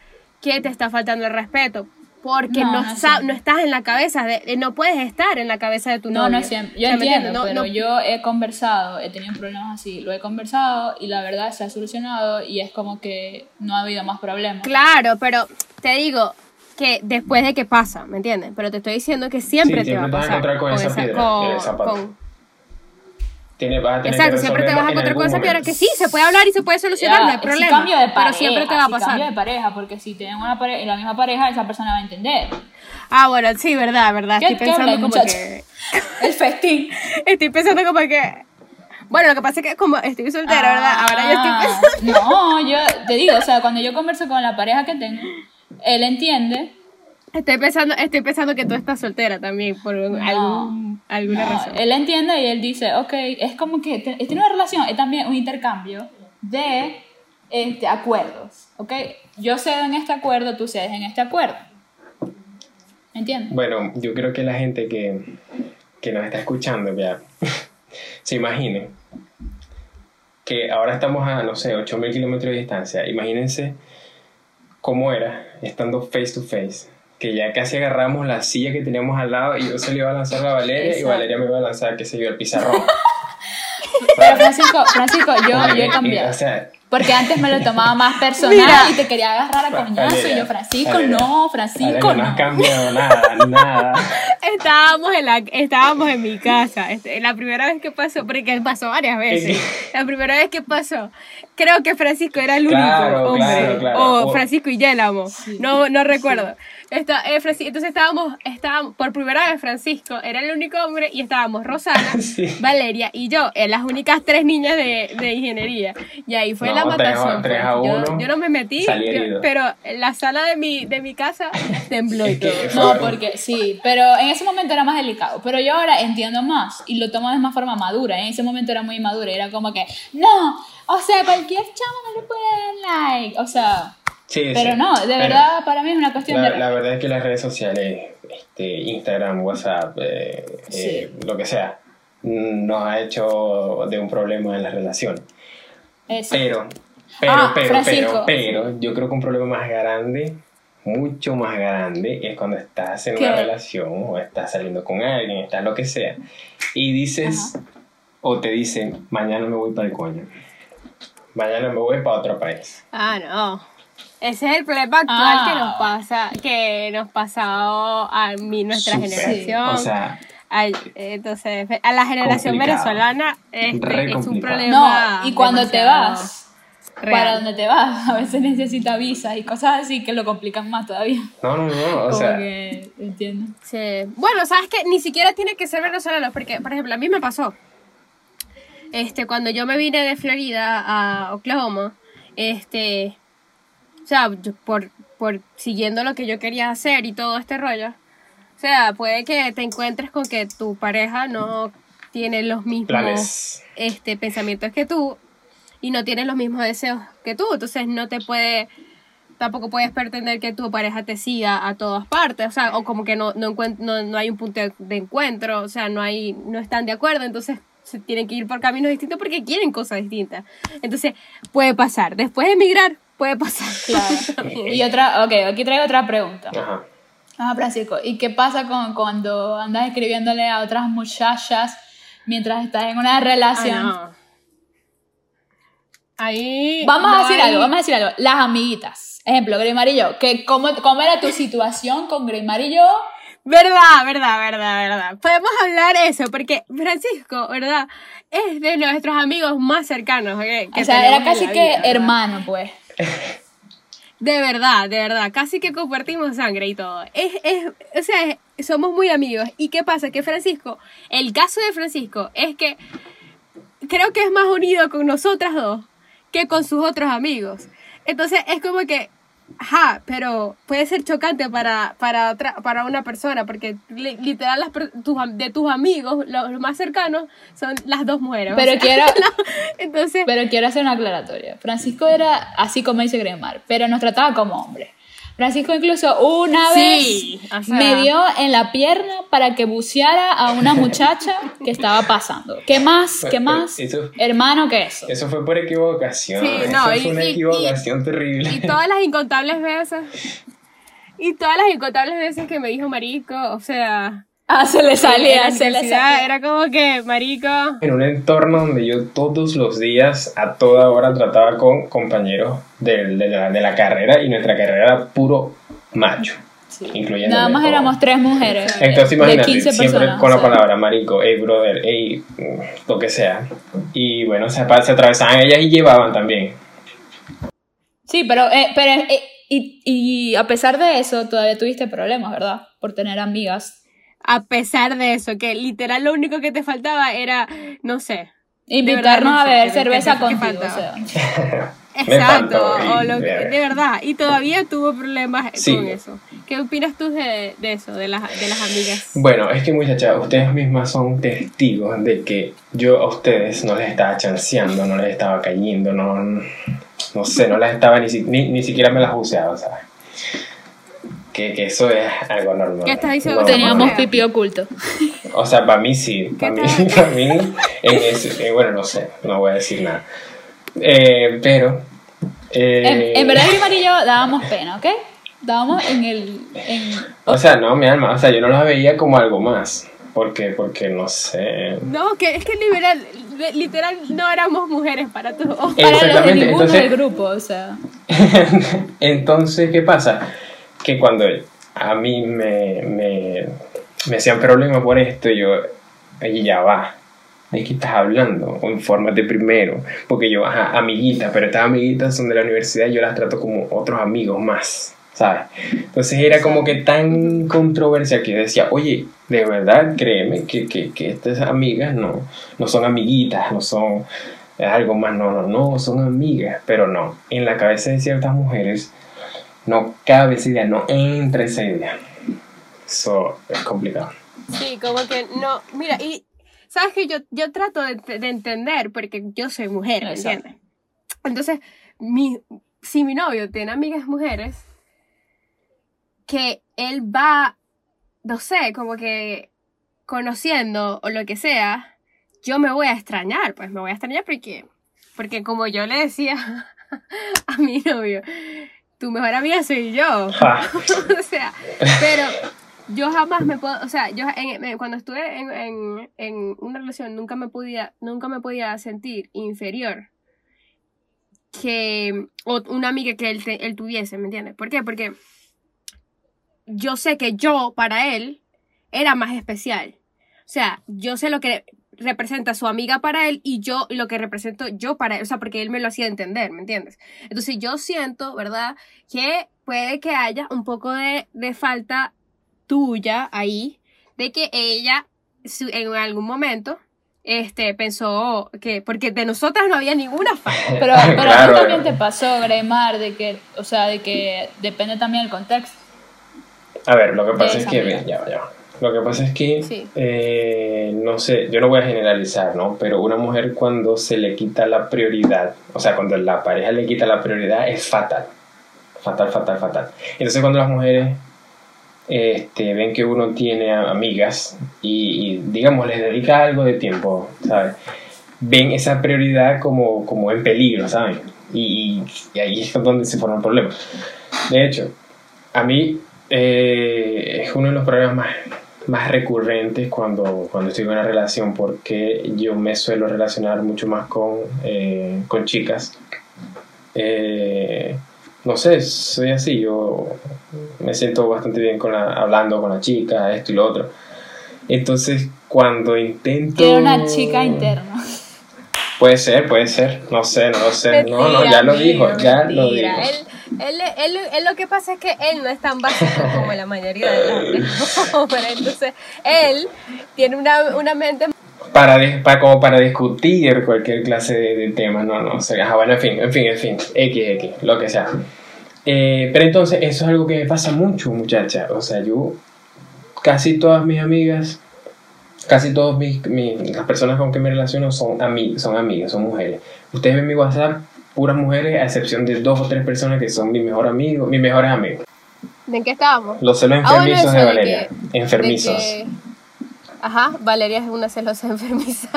que te está faltando el respeto. Porque No, no, no siempre. no estás en la cabeza, de, eh, no puedes estar en la cabeza de tu No, novio. no siempre. Yo O sea, ¿me entiendo? No- pero no- yo he conversado, he tenido problemas así. Lo he conversado y la verdad se ha solucionado y es como que no ha habido más problemas. Claro, pero te digo que después de que pasa, ¿me entiendes? Pero te estoy diciendo que siempre Sí, te va a siempre te vas a pasar. encontrar con esa piedra con- en el zapato. con- Tiene- vas a tener Exacto, que siempre te vas a en encontrar con esa piedra que sí, se puede hablar y se puede solucionar, no hay Ya, problema. Si cambio de pareja, pero siempre te va a si pasar. cambio de pareja, porque si tienen una pareja la misma pareja, esa persona va a entender. Ah, bueno, sí, verdad, verdad. ¿Qué- Estoy pensando como muchacho? que... El festín. Estoy pensando como que... Bueno, lo que pasa es que como estoy soltera, ¿verdad? Ahora yo Ah, estoy pensando... No, yo te digo, o sea, cuando yo converso con la pareja que tengo, él entiende. Estoy pensando, estoy pensando que tú estás soltera también, por un- algún- alguna No, razón. Él entiende y él dice, ok, es como que tiene una relación, es también un intercambio de este, acuerdos, ok. Yo cedo en este acuerdo, tú cedes en este acuerdo. ¿Entiendes? Bueno, yo creo que la gente que, que nos está escuchando ya se imagine que ahora estamos a, no sé, 8.000 kilómetros de distancia. Imagínense cómo era estando face to face. Que ya casi agarramos la silla que teníamos al lado y yo se le iba a lanzar a Valeria y. Valeria me iba a lanzar, qué sé yo, el pizarrón. Pero Francisco, Francisco, yo, yo he cambiado. O sea, Porque antes me lo tomaba más personal Mira. y te quería agarrar a coñazo. Y yo, Francisco, Valeria, no, Francisco, Valeria, no has no. cambiado nada, nada. Estábamos en, la, estábamos en mi casa. Este, la primera vez que pasó, porque pasó varias veces. La primera vez que pasó, creo que Francisco era el único Claro, hombre. claro, claro. O O- Francisco y Yélamo. No, no recuerdo. Está, eh, entonces estábamos, estábamos, por primera vez Francisco era el único hombre y estábamos Rosana, Sí. Valeria y yo, eh, las únicas tres niñas de, de ingeniería. Y ahí fue No, la tres a- matación. tres pues. a Yo- uno, yo, no me metí, yo- pero la sala de mi, de mi casa tembló y todo. No, porque sí, pero en ese momento era más delicado. Pero yo ahora entiendo más y lo tomo de más forma madura. En ese momento era muy madura. Era como que, no, o sea, cualquier chamo no le puede dar like. O sea, Sí, pero sí. no, de Pero- verdad, para mí es una cuestión La, de. la verdad es que las redes sociales, este, Instagram, WhatsApp, eh, eh, lo que sea, nos ha hecho de un problema en la relación. Eso. Pero, pero, Ah, pero, Francisco. pero, pero, yo creo que un problema más grande mucho más grande es cuando estás en ¿Qué? una relación o estás saliendo con alguien, estás lo que sea, y dices o te dicen, mañana me voy para el coño, mañana me voy para otro país. Ah, no. Ese es el problema actual Ah. que nos pasa, que nos pasó a mí, nuestra generación. O sea, Ay, entonces, a la generación Complicado. venezolana este, es un problema. No, y cuando te vas, real. para donde te vas, a veces necesitas visas y cosas así que lo complican más todavía. no, no, no, o Como sea, que, entiendo. Sí. Bueno, sabes que ni siquiera tiene que ser venezolano, porque, por ejemplo, a mí me pasó. Este, cuando yo me vine de Florida a Oklahoma, este, o sea, por, por siguiendo lo que yo quería hacer y todo este rollo, o sea, puede que te encuentres con que tu pareja no tiene los mismos planes. este, pensamientos que tú y no tienes los mismos deseos que tú. Entonces no te puede, tampoco puedes pretender que tu pareja te siga a todas partes. O sea, o como que no, no, no, no hay un punto de, de encuentro, o sea, no, hay, no están de acuerdo. Entonces se tienen que ir por caminos distintos porque quieren cosas distintas. Entonces puede pasar. Después de emigrar, puede pasar. Claro. y otra, ok, aquí traigo otra pregunta. Ajá. Ah, Francisco, ¿y qué pasa con cuando andas escribiéndole a otras muchachas mientras estás en una Ah, relación? no. Ahí. Vamos no a decir hay- algo, vamos a decir algo. Las amiguitas. Ejemplo, y yo. Que cómo, ¿Cómo era tu situación con Greymar y yo? Verdad, verdad, verdad, verdad. Podemos hablar eso, porque Francisco, ¿verdad? Es de nuestros amigos más cercanos. que- que o sea, era casi que hermano, pues. De verdad, de verdad. Casi que compartimos sangre y todo. Es, es, o sea, es- somos muy amigos. ¿Y qué pasa? Que Francisco, el caso de Francisco es que creo que es más unido con nosotras dos que con sus otros amigos. Entonces es como que, ajá, pero puede ser chocante para, para, otra, para una persona, porque li- literal las tus de tus amigos, los, los más cercanos, son las dos mujeres. o Pero sea, quiero, entonces, pero quiero hacer una aclaratoria. Francisco era así como dice Greymar, pero nos trataba como hombre. Francisco incluso una Sí, vez o sea- me dio en la pierna para que buceara a una muchacha que estaba pasando. ¿Qué más? ¿Qué más? eso- Hermano que eso. Eso fue por equivocación. Sí, no, eso y- fue una y- y- equivocación terrible. Y todas las incontables veces. Y todas las incontables veces que me dijo marico, o sea. Ah, se le salía, se le salía. Era como que, marico. En un entorno donde yo todos los días, a toda hora, trataba con compañeros de, la, de la carrera y nuestra carrera era puro macho. Incluyendo Nada más éramos tres mujeres. Entonces de imagínate, 15 siempre personas, con la o sea. palabra marico, hey brother, hey, mm, lo que sea. Y bueno, se, se atravesaban ellas y llevaban también. Sí, pero, eh, pero eh, y, y a pesar de eso, todavía tuviste problemas, ¿verdad? Por tener amigas. A pesar de eso, que literal lo único que te faltaba era, no sé. Invitarnos no a beber ¿qué- cerveza contigo, o sea. Exacto, o lo que- de verdad. Y todavía tuvo problemas Sí. con eso. ¿Qué opinas tú de, de eso, de las, de las amigas? Bueno, es que muchachas, ustedes mismas son testigos de que yo a ustedes no les estaba chanceando, no les estaba cayendo, no, no sé, no las estaba ni, ni, ni siquiera me las buceaba, ¿sabes? Que, que eso es algo normal. ¿Qué estás diciendo? No, Teníamos Bueno. pipí oculto. O sea, para mí sí, para mí, para mí, en ese- eh, bueno, no sé, no voy a decir nada. Eh, pero, eh, En, en verdad, Grimar y yo dábamos pena, ¿ok? Dábamos en el. En, o sea, no, mi alma, o sea, yo no las veía como algo más, porque, porque no sé, No, que es que literal, literal no éramos mujeres para ojo. para los de Exactamente, ninguno entonces- del grupo, o sea. Entonces, ¿qué pasa? Que cuando a mí me, me, me hacían problema por esto, yo, "Oye, ya va, ¿de qué estás hablando? O infórmate primero. Porque yo, ajá, amiguitas, pero estas amiguitas son de la universidad yo las trato como otros amigos más, ¿sabes? Entonces era como que tan controversial que decía, oye, de verdad, créeme que, que, que estas amigas no, no son amiguitas, no son algo más, no, no, no, son amigas, pero no, en la cabeza de ciertas mujeres no cabe esa idea, no entra esa idea. Eso es complicado. Sí, como que no, mira, y sabes que yo, yo trato de, de entender porque yo soy mujer, ¿me Exacto. entiendes? Entonces, mi, si mi novio tiene amigas mujeres, que él va, no sé, como que conociendo o lo que sea, yo me voy a extrañar, pues me voy a extrañar porque, porque como yo le decía a mi novio, tu mejor amiga soy yo. O sea, pero yo jamás me puedo, o sea, yo en- cuando estuve en, en, en una relación nunca me podía, nunca me podía sentir inferior que o una amiga que él, te- él tuviese, ¿me entiendes? ¿Por qué? Porque yo sé que yo para él era más especial. O sea, yo sé lo que representa su amiga para él y yo lo que represento yo para él, o sea, porque él me lo hacía entender, ¿me entiendes? Entonces yo siento, ¿verdad? Que puede que haya un poco de, de falta tuya ahí, de que ella en algún momento este, pensó que, porque de nosotras no había ninguna falta. Pero, pero a Claro. ti también te pasó, Greymar, de que, o sea, de que depende también del contexto. A ver, lo que pasa es que, mira, ya, va, ya. Lo que pasa es que, Sí. eh, no sé, yo no voy a generalizar, ¿no? Pero una mujer cuando se le quita la prioridad, o sea, cuando la pareja le quita la prioridad, es fatal. Fatal, fatal, fatal. Entonces cuando las mujeres este, ven que uno tiene amigas y, y, digamos, les dedica algo de tiempo, ¿sabes? Ven esa prioridad como, como en peligro, ¿saben? Y, y- y ahí es donde se forma el problema. De hecho, a mí eh, es uno de los problemas más, más recurrentes cuando, cuando estoy en una relación porque yo me suelo relacionar mucho más con, eh, con chicas. Eh, no sé, soy así, yo me siento bastante bien con la, hablando con la chica, esto y lo otro. Entonces, cuando intento... Quiero una chica interna. Puede ser, puede ser, no sé, no lo sé. no, no, ya lo Mentira, dijo, ya lo dijo. mentira. Él, él, él, él lo que pasa es que él no es tan básico como la mayoría de los hombres. Entonces, él tiene una, una mente para, para como para discutir cualquier clase de, de temas, no, no, o sea, bueno, en fin, en fin, en fin, X, X, lo que sea. Eh, pero entonces, eso es algo que me pasa mucho, muchacha, o sea, yo, casi todas mis amigas, casi todas mis, mis- las personas con que me relaciono son, ami son amigas, son mujeres. Ustedes ven mi WhatsApp, puras mujeres, a excepción de dos o tres personas que son mi mejor amigo, mis mejores amigos. ¿De qué estábamos? Los celos Ah, bueno, enfermizos de Valeria, que- enfermizos. De que- Ajá, Valeria es una celosa enfermiza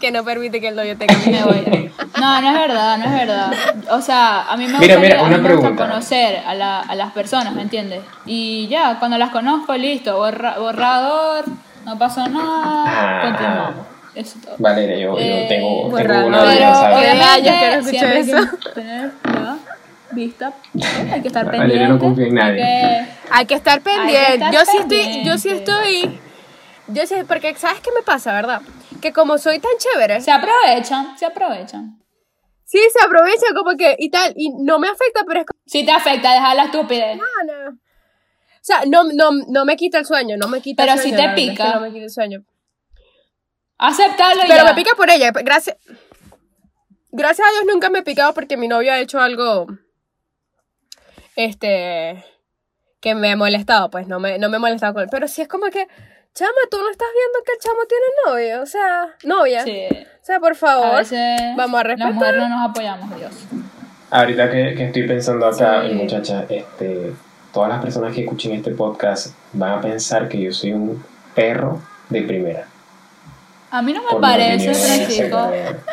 que no permite que el novio tenga Me voy. No, no es verdad, no es verdad. O sea, a mí me Mira, gusta, mira, a mí una me gusta pregunta. conocer a, la- a las personas, ¿me entiendes? Y ya, cuando las conozco, listo, borra- borrador, no pasó nada, Ah. continuamos. Eso todo. Valeria, yo, yo Eh, tengo, tengo borrador. una Pero, ¿sabes? obviamente, obviamente, yo quiero escuchar eso. que tener vista, hay que estar Valeria pendiente. no confía en hay nadie. que- Hay que estar pendiente. estar yo sí estoy, yo sí estoy. Yo sí, porque ¿sabes qué me pasa, verdad? Que como soy tan chévere, Se aprovechan, se aprovechan. sí se aprovecha como que y tal, y no me afecta, pero es como, Si te afecta, deja la estupidez. ah, no. O sea, no, no, no me quita el sueño, no me quita Pero el si sueño. te verdad es que pica. no me quita el sueño. Aceptarlo y Pero ya. me pica por ella. Gracias. Gracias a Dios nunca me he picado porque mi novio ha hecho algo. Este. Que me ha molestado, pues no me, no me he molestado con él. Pero si es como que. Chama, tú no estás viendo que el chamo tiene novio. O sea, novia. Sí. O sea, por A favor. veces Vamos a las respetar. mujeres no nos apoyamos, Dios. Ahorita que, que estoy pensando acá, Sí. muchacha, este, todas las personas que escuchen este podcast van a pensar que yo soy un perro de primera. A mí no me parece, Francisco.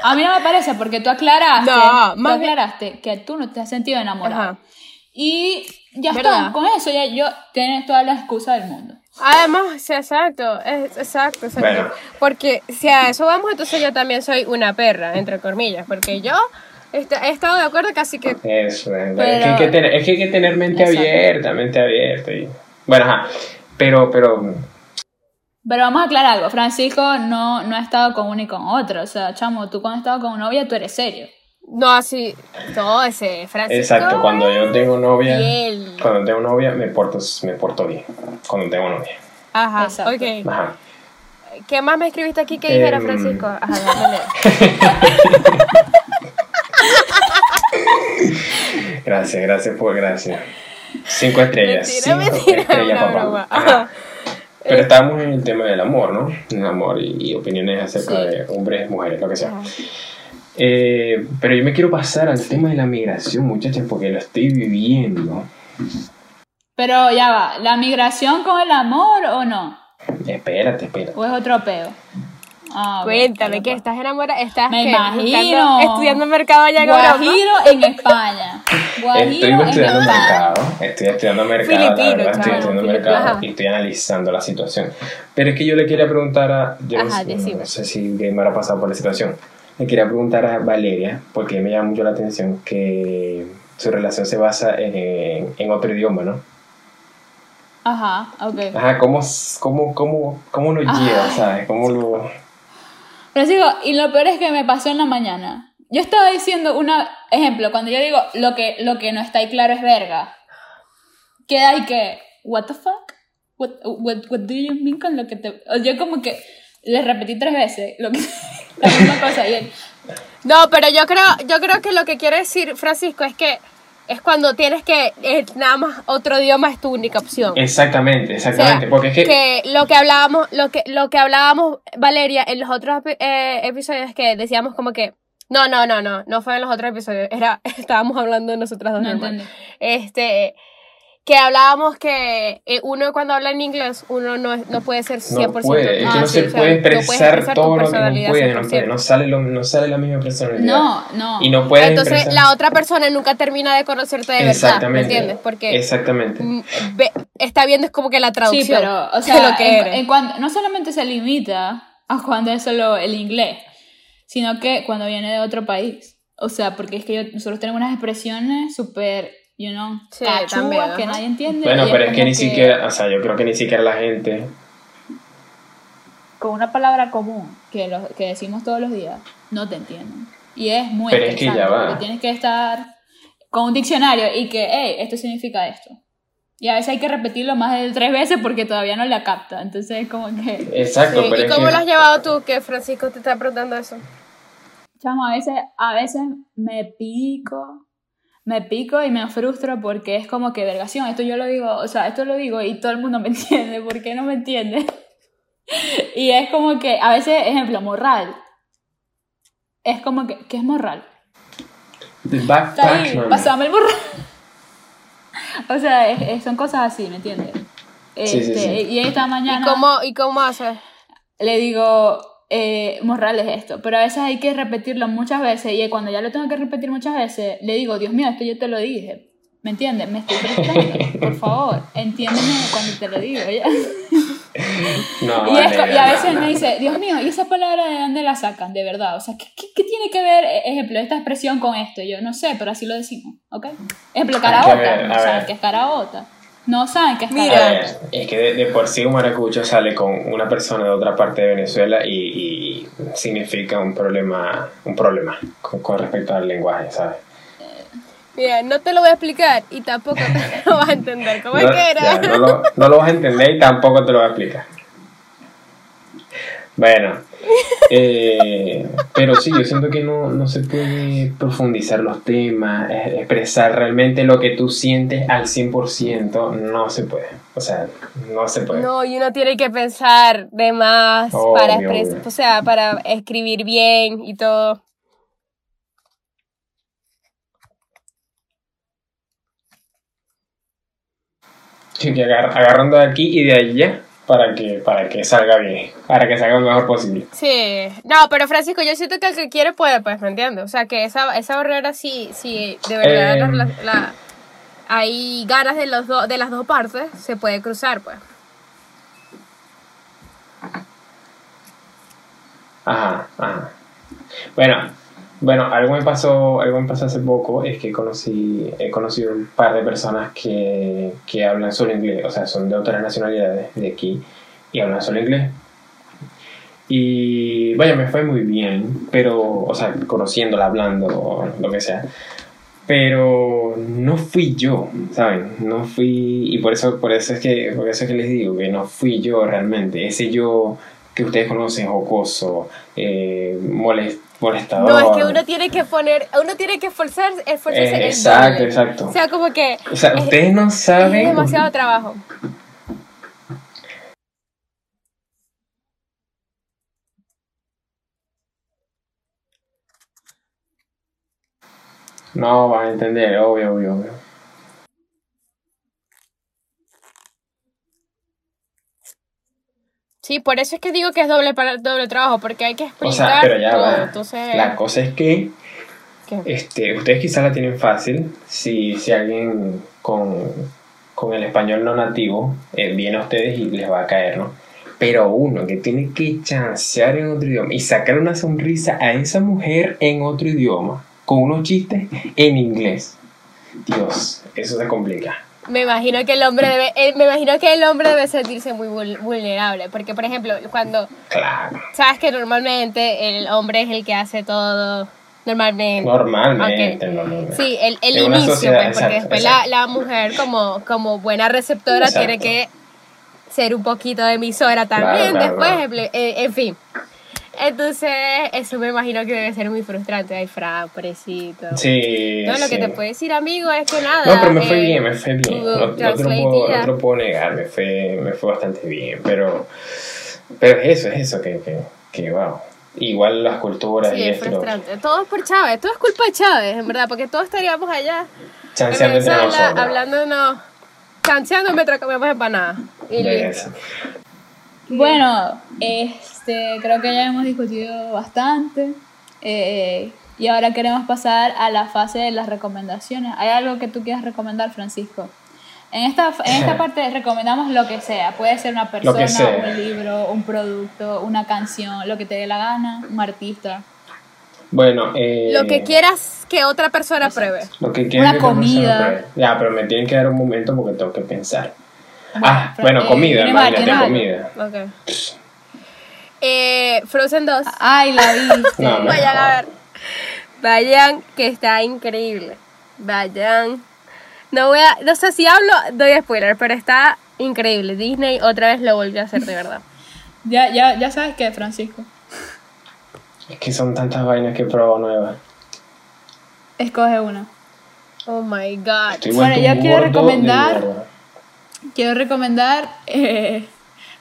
A mí no me parece porque tú aclaraste, No, tú aclaraste que tú no te has sentido enamorado. Ajá. Y ya ¿Verdad? está, con eso ya yo tienes toda la excusa del mundo. Además, sí, exacto, es, exacto, exacto. Bueno. Porque si a eso vamos, entonces yo también soy una perra, entre comillas, porque yo est- he estado de acuerdo casi que... Eso, es, Pero- es, que hay que tener, es que hay que tener mente Exacto. abierta, mente abierta. y- bueno, ajá, pero, pero, Pero vamos a aclarar algo, Francisco no, no ha estado con uno y con otro. O sea, chamo, tú cuando has estado con novia, tú eres serio. No, así, todo ese Francisco. exacto, cuando yo tengo novia, Fiel. cuando tengo novia me porto, me porto bien, cuando tengo novia. Ajá, Exacto. ok. Ajá. ¿Qué más me escribiste aquí que dijera Em. Francisco? Ajá, dale. Gracias, gracias por gracias. Cinco estrellas. Mentira, cinco mentira, estrellas, una papá. broma. Ajá. Pero estábamos en el tema del amor, ¿no? El amor y, y opiniones acerca Sí. de hombres, mujeres, lo que sea. Eh, pero yo me quiero pasar al tema de la migración, muchachas, porque lo estoy viviendo. Pero ya va, ¿la migración con el amor o no? Espérate, espérate. ¿O es otro peo? Ah, Cuéntame, que pues. estás enamorada, estás Me ¿qué? imagino. estudiando mercado allá en Europa. Guajiro en España. Guajiro Estoy en estudiando España. mercado, estoy estudiando mercado, la Filipino, verdad, estoy estudiando filipino. mercado Ajá. y estoy analizando la situación. Pero es que yo le quería preguntar a, yo no, sé- decime. no sé si Gamer ha pasado por la situación, le quería preguntar a Valeria, porque me llama mucho la atención que su relación se basa en, en otro idioma, ¿no? Ajá, ok. Ajá, ¿cómo, cómo, cómo, cómo lo lleva, sabes? ¿Cómo lo...? Sigo, y lo peor es que me pasó en la mañana. Yo estaba diciendo una ejemplo, cuando yo digo lo que, lo que no está ahí claro es verga. Queda ahí que, what the fuck? What, what, what do you mean con lo que te... Yo como que le repetí tres veces lo que, la misma cosa y él, No, pero yo creo, yo creo que lo que quiere decir Francisco es que es cuando tienes que eh, nada más otro idioma es tu única opción. Exactamente, O sea, exactamente, porque es que... que lo que hablábamos, lo que, lo que hablábamos, Valeria, en los otros eh, episodios que decíamos como que, no, no, no, no, no fue en los otros episodios, era, estábamos hablando de nosotras dos. no. Este, que hablábamos que eh, uno cuando habla en inglés, uno no, no puede ser 100% No puede, es que no Ah, se sí, o sea, puede no expresar expresar todo lo que no personalidad puede, no, puede, 100%. no sale, lo- no sale la misma personalidad. No, no. Y no puede Entonces expresar- la otra persona nunca termina de conocerte de verdad, ¿me Exactamente. entiendes? Porque Exactamente. ve- está viendo es como que la traducción Sí, pero, o sea, lo que en- eres. en cuan- no solamente se limita a cuando es solo el inglés, sino que cuando viene de otro país. O sea, porque es que yo- nosotros tenemos unas expresiones súper, you know, Sí, cachúas también, que nadie entiende. Bueno, pero es que como ni siquiera, o sea, yo creo que ni siquiera la gente, Con una palabra común que, lo- que decimos todos los días, no te entienden. Y es muy Pero es que ya va. porque tienes que estar con un diccionario y que, hey, esto significa esto. Y a veces hay que repetirlo más de tres veces porque todavía no la capta. Entonces es como que... exacto, Sí, pero ¿Y es cómo que, lo has llevado tú que Francisco te está preguntando eso? Chamo, a veces, a veces me pico, me pico y me frustro porque es como que, vergación, esto yo lo digo, o sea, esto lo digo y todo el mundo me entiende, ¿por qué no me entiende? y es como que, a veces, ejemplo, morral. Es como que, ¿qué es man. pasame el morral. o sea, es- es- son cosas así, ¿me entiendes? Sí, sí, Este, sí. Y esta ¿Y mañana cómo, ¿Y cómo haces? le digo, eh, Morral es esto, pero a veces hay que repetirlo muchas veces y cuando ya lo tengo que repetir muchas veces, le digo, Dios mío, esto yo te lo dije. ¿Me entiendes? Me estoy frustrando. Por favor, entiéndeme cuando te lo digo. ¿ya? No, y, es vale, y a veces no. me dice, Dios mío, ¿y esa palabra de dónde la sacan? De verdad. O sea, ¿qué, qué, qué tiene que ver, eh, ejemplo, esta expresión con esto? Yo no sé, pero así lo decimos. ¿Ok? Ejemplo, que caraota. ver, No a saben ver. qué es caraota. No saben qué es Mira. A caraota. ver, es que de, de por sí un maracucho sale con una persona de otra parte de Venezuela y, y significa un problema, un problema con, con respecto al lenguaje, ¿sabes? Mira, no te lo voy a explicar y tampoco te lo vas a entender. ¿Cómo es No, que era? ya, no, lo, no lo vas a entender y tampoco te lo voy a explicar. Bueno, eh, pero sí, yo siento que no, no se puede profundizar los temas, eh, expresar realmente lo que tú sientes al 100%, no se puede. O sea, no se puede. No, y uno tiene que pensar de más Obvio, para expresar, o sea, para escribir bien y todo. Sí, que agar- agarrando de aquí y de allá para que, para que salga bien, para que salga lo mejor posible. Sí, no, pero Francisco, yo siento que el que quiere puede, pues, ¿me entiendes? O sea, que esa, esa barrera sí, sí, de verdad, Eh. la hay ganas de, los do- de las dos partes, se puede cruzar, pues. Ajá, ajá. Bueno, bueno, algo me pasó, algo me pasó hace poco, es que conocí, he conocido un par de personas que, que hablan solo inglés, o sea, son de otras nacionalidades de aquí y hablan solo inglés. Y vaya, me fue muy bien, pero, o sea, conociéndola, hablando, lo que sea. Pero no fui yo, ¿saben? No fui, y por eso, por eso es que, por eso es que les digo que no fui yo realmente. Ese yo que ustedes conocen, jocoso, eh, molest- molestador. No, es que uno tiene que poner, uno tiene que esforzar, esforzarse Eh, el exacto, exacto. O sea, como que O sea, es- ustedes no es saben. demasiado trabajo. No van a entender, obvio, obvio, obvio. Sí, por eso es que digo que es doble para doble trabajo, porque hay que O explicar sea, pero ya todo. va. Entonces, La cosa es que ¿qué? este, ustedes quizás la tienen fácil si, si alguien con, con el español no nativo eh, viene a ustedes y les va a caer, ¿no? Pero uno que tiene que chancear en otro idioma y sacar una sonrisa a esa mujer en otro idioma, con unos chistes en inglés. Dios, eso se complica. Me imagino que el hombre debe, eh, me imagino que el hombre debe sentirse muy vul- vulnerable, porque por ejemplo, cuando Claro. sabes que normalmente el hombre es el que hace todo normalmente. Normalmente. Sí, el, el inicio, sociedad, pues, porque exacto, después exacto. La, la mujer como, como buena receptora Exacto. tiene que ser un poquito emisora también, claro, después, claro. eh, en fin. Entonces, eso me imagino que debe ser muy frustrante. Ay, Fran, pobrecito. Sí. No, lo que te puedo decir, amigo, es que nada. No, pero me fue eh, bien, me fue bien. No, no te lo puedo, no te lo puedo negar, me fue, me fue bastante bien. Pero, pero es eso, es eso, que, que, que wow. Igual las culturas Sí, y es frustrante. Todo es por Chávez, todo es culpa de Chávez, en verdad, porque todos estaríamos allá en chanceando entre Venezuela hablándonos, chanceando mientras comemos empanadas. Y listo. Bueno, este, creo que ya hemos discutido bastante. eh, y ahora queremos pasar a la fase de las recomendaciones. ¿Hay algo que tú quieras recomendar, Francisco? En esta, en esta parte recomendamos lo que sea. Puede ser una persona, sea. un libro, un producto, una canción, lo que te dé la gana, un artista. Bueno, eh, Lo que quieras que otra persona pruebe. Lo que quieras Una que otra persona comida. pruebe. Ya, pero me tienen que dar un momento porque tengo que pensar. Bueno, ah, bueno, eh, comida, imagínate, comida. Ok. Eh, Frozen 2. Ay, la. No, no. Vayan a ver. Vayan, que está increíble. Vayan. No voy a. No sé si hablo, doy spoiler, pero está increíble. Disney otra vez lo volvió a hacer de verdad. Ya, ya, ya sabes qué, Francisco. Es que son tantas vainas que he probado nuevas. Escoge una. Oh my god. Estoy Bueno, yo quiero recomendar- mierda. Quiero recomendar, eh,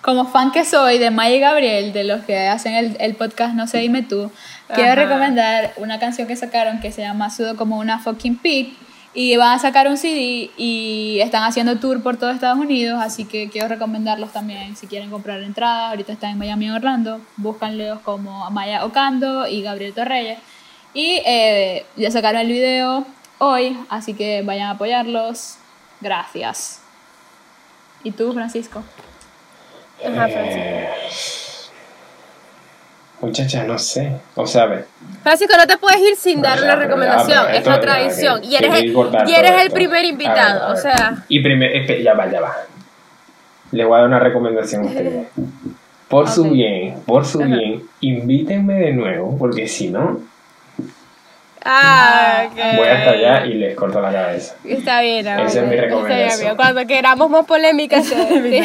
como fan que soy de Maya y Gabriel, de los que hacen el, el podcast No sé, dime tú, quiero Ajá. recomendar una canción que sacaron que se llama Sudo como una fucking pig. Y van a sacar un CD y están haciendo tour por todo Estados Unidos, así que quiero recomendarlos también si quieren comprar entradas. Ahorita están en Miami Orlando, búscanlos como Amaya Ocando y Gabriel Torreyes. Y eh, ya sacaron el video hoy, así que vayan a apoyarlos. Gracias. ¿Y tú, Francisco? Ajá, Francisco. Eh, Muchachas, no sé. O sabes. Francisco, no te puedes ir sin dar una recomendación. es la tradición. Y eres el, y eres primer A ver, invitado. O sea, Y primer, ya va, ya va. Le voy a dar una recomendación a ustedes. Por su bien, por su Ajá. bien, invítenme de nuevo, porque si no, ah, ok. voy hasta allá y les corto la cabeza. Está bien, amigo. Esa es mi Está bien, recomendación. amigo. Cuando queramos más polémicas.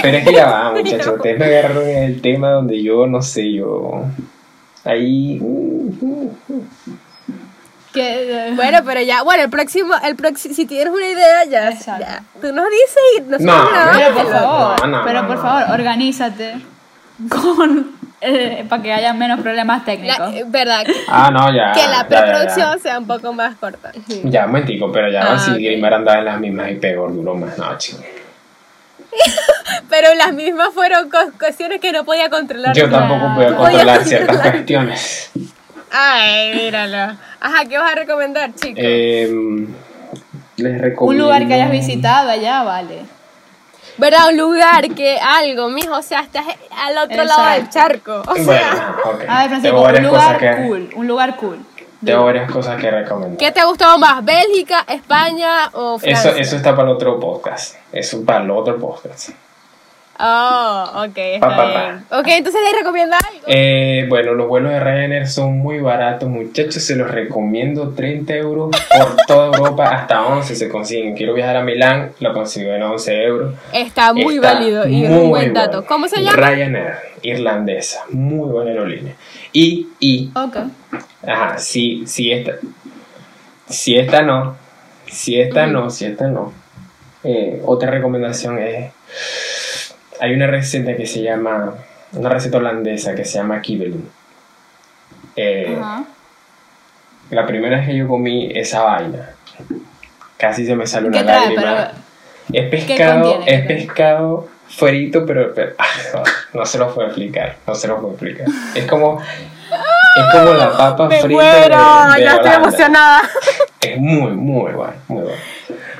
Pero es que ya va, muchachos. Ustedes me agarraron en el tema donde yo, no sé, yo. Ahí. Que, Bueno, pero ya, bueno, el próximo, el próximo, si tienes una idea, ya, ya. Tú nos dices y nosotros No, grabamos. pero por favor, No, no, pero no, por no. favor, organízate con eh, para que haya menos problemas técnicos. La- verdad, que, Ah, no, ya. que la ya, ya, preproducción sea un poco más corta. Ya, un momentico, pero ya Ah, va si ok. Grimar andaba en las mismas y peor duró más. No, chico. Pero las mismas fueron co- cuestiones que no podía controlar. Yo tampoco podía controlar ciertas controlar. cuestiones. Ay, míralo. Ajá, ¿qué vas a recomendar, chicos? Eh, les recomiendo. Un lugar que hayas visitado allá, vale. ¿Verdad? Un lugar que algo, mijo, o sea, estás al otro lado del charco. O Bueno, sea, ok. A ver, Francisco, un lugar que. cool, un lugar cool. Tengo varias cosas que recomendar. ¿qué te gustó más? ¿Bélgica, España o Francia? Eso, eso está para el otro podcast. Eso para el otro podcast. Oh, ok, está Pa, pa, pa. bien. Ok, entonces le recomienda algo. Eh, bueno, los vuelos de Ryanair son muy baratos, muchachos. Se los recomiendo. 30 euros por toda Europa. Hasta 11 se consiguen. Quiero viajar a Milán, lo consigo en 11 euros. Está muy Está válido y es un buen bueno. dato. ¿Cómo se llama? Ryanair, irlandesa. Muy buena aerolínea. Y, y, Ok. ajá, si, si esta, si esta no, si esta no, si esta no. Eh, otra recomendación es, hay una receta que se llama, una receta holandesa que se llama kibbeling. Eh, la primera vez que yo comí esa vaina, casi se me sale una lágrima. Pero Es pescado, contiene? es pescado fuerito, pero, pero no, no se lo puedo explicar, no se lo puedo explicar. Es como, es como la papa Me frita de- muero, de ya estoy emocionada. Es muy, muy bueno, muy bueno.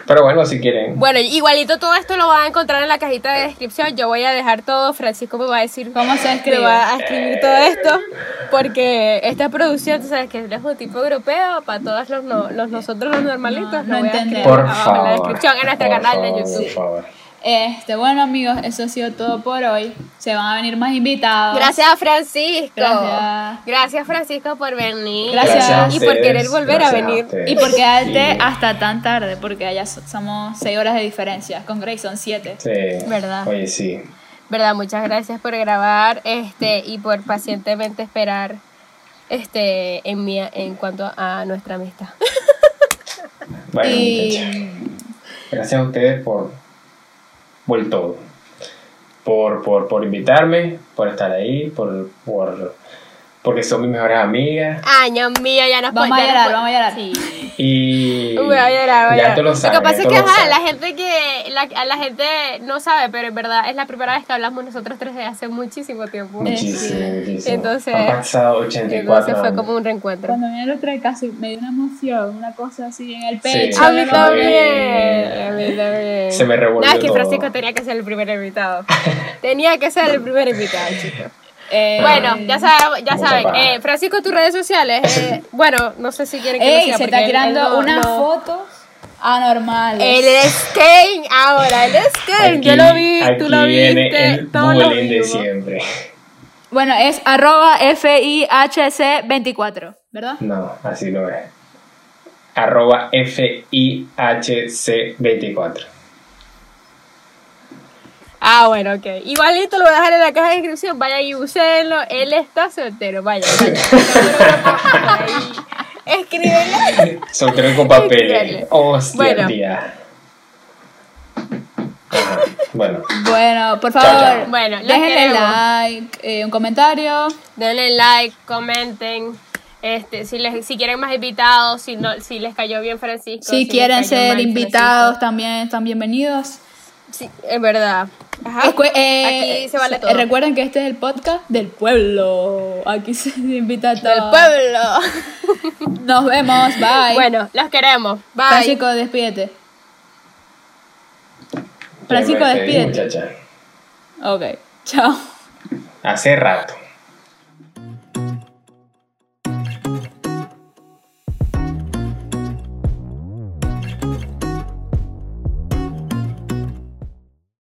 Pero bueno, si quieren, Bueno, igualito todo esto lo van a encontrar en la cajita de descripción. Yo voy a dejar todo. Francisco me va a decir ¿Cómo se que escribe? va a escribir todo esto. Porque esta producción, tú sabes que es un tipo europeo. Para todos los, no- los nosotros los normalitos. No, lo no voy a entendemos. escribir por abajo favor. en la descripción en nuestro canal de YouTube. Por favor. Este, bueno amigos, eso ha sido todo por hoy. Se van a venir más invitados. Gracias, Francisco. Gracias. Gracias, Francisco, por venir. Gracias. a Y por querer volver a venir. Y por quedarte hasta tan tarde, porque allá so- somos 6 horas de diferencia. Con Grace son 7. Sí. ¿Verdad? Oye, sí. verdad muchas gracias por grabar este y por pacientemente esperar este en mi en cuanto a nuestra amistad Bueno, Y muchachos. Gracias a ustedes por, todo. Por, por, por invitarme, por estar ahí, por, por, porque son mis mejores amigas. año mío ya nos vamos a ya llorar, vamos a llorar. sí Y. Voy a llorar, voy a ya tú llorar. lo sabes. que pasa es que lo ajá, sabes. la gente que la, a la gente no sabe, pero en verdad es la primera vez que hablamos nosotros tres de hace muchísimo tiempo. Muchísimo, Sí. muchísimo. Entonces- Han pasado 84 Entonces fue años. como un reencuentro. Cuando me lo trae casi me dio una emoción, una cosa así en el Sí. pecho. A mí ¿no? también, a mí también. Se me revolvió Nada, es que todo. Francisco tenía que ser el primer invitado. tenía que ser el primer invitado, chicos. Eh, Bueno, ya saben, ya saben. Eh, Francisco, tus redes sociales. eh, bueno, no sé si quieren que lo Ey, siga, se está tirando unas no- fotos anormales. Él es Kane ahora, él es Kane. Yo lo vi, aquí tú lo viene viste, el todos lo de siempre. Bueno, es arroba FIHC24, ¿verdad? No, así no es. Arroba FIHC24. Ah, bueno, ok. Igualito lo voy a dejar en la caja de descripción. Vayan y úsenlo. Él está soltero. Vaya, vaya. Escríbele. Soltero con. Escríbele. Hostia, Bueno. tía. Bueno, Bueno, por favor, chao. Bueno, déjenle like, eh, un comentario. Denle like, comenten. Este, si, les, si quieren más invitados, si, no, si les cayó bien Francisco. Si quieren ser invitados, también están bienvenidos. Sí, es verdad. Ajá. Escu- eh, Aquí se vale todo. Recuerden que este es el podcast del pueblo. Aquí se invita a Del todo. pueblo. Nos vemos. Bye. Bueno, los queremos. Bye. Francisco, despídete. Francisco, despídete. muchacha. Ok. Chao. Hace rato.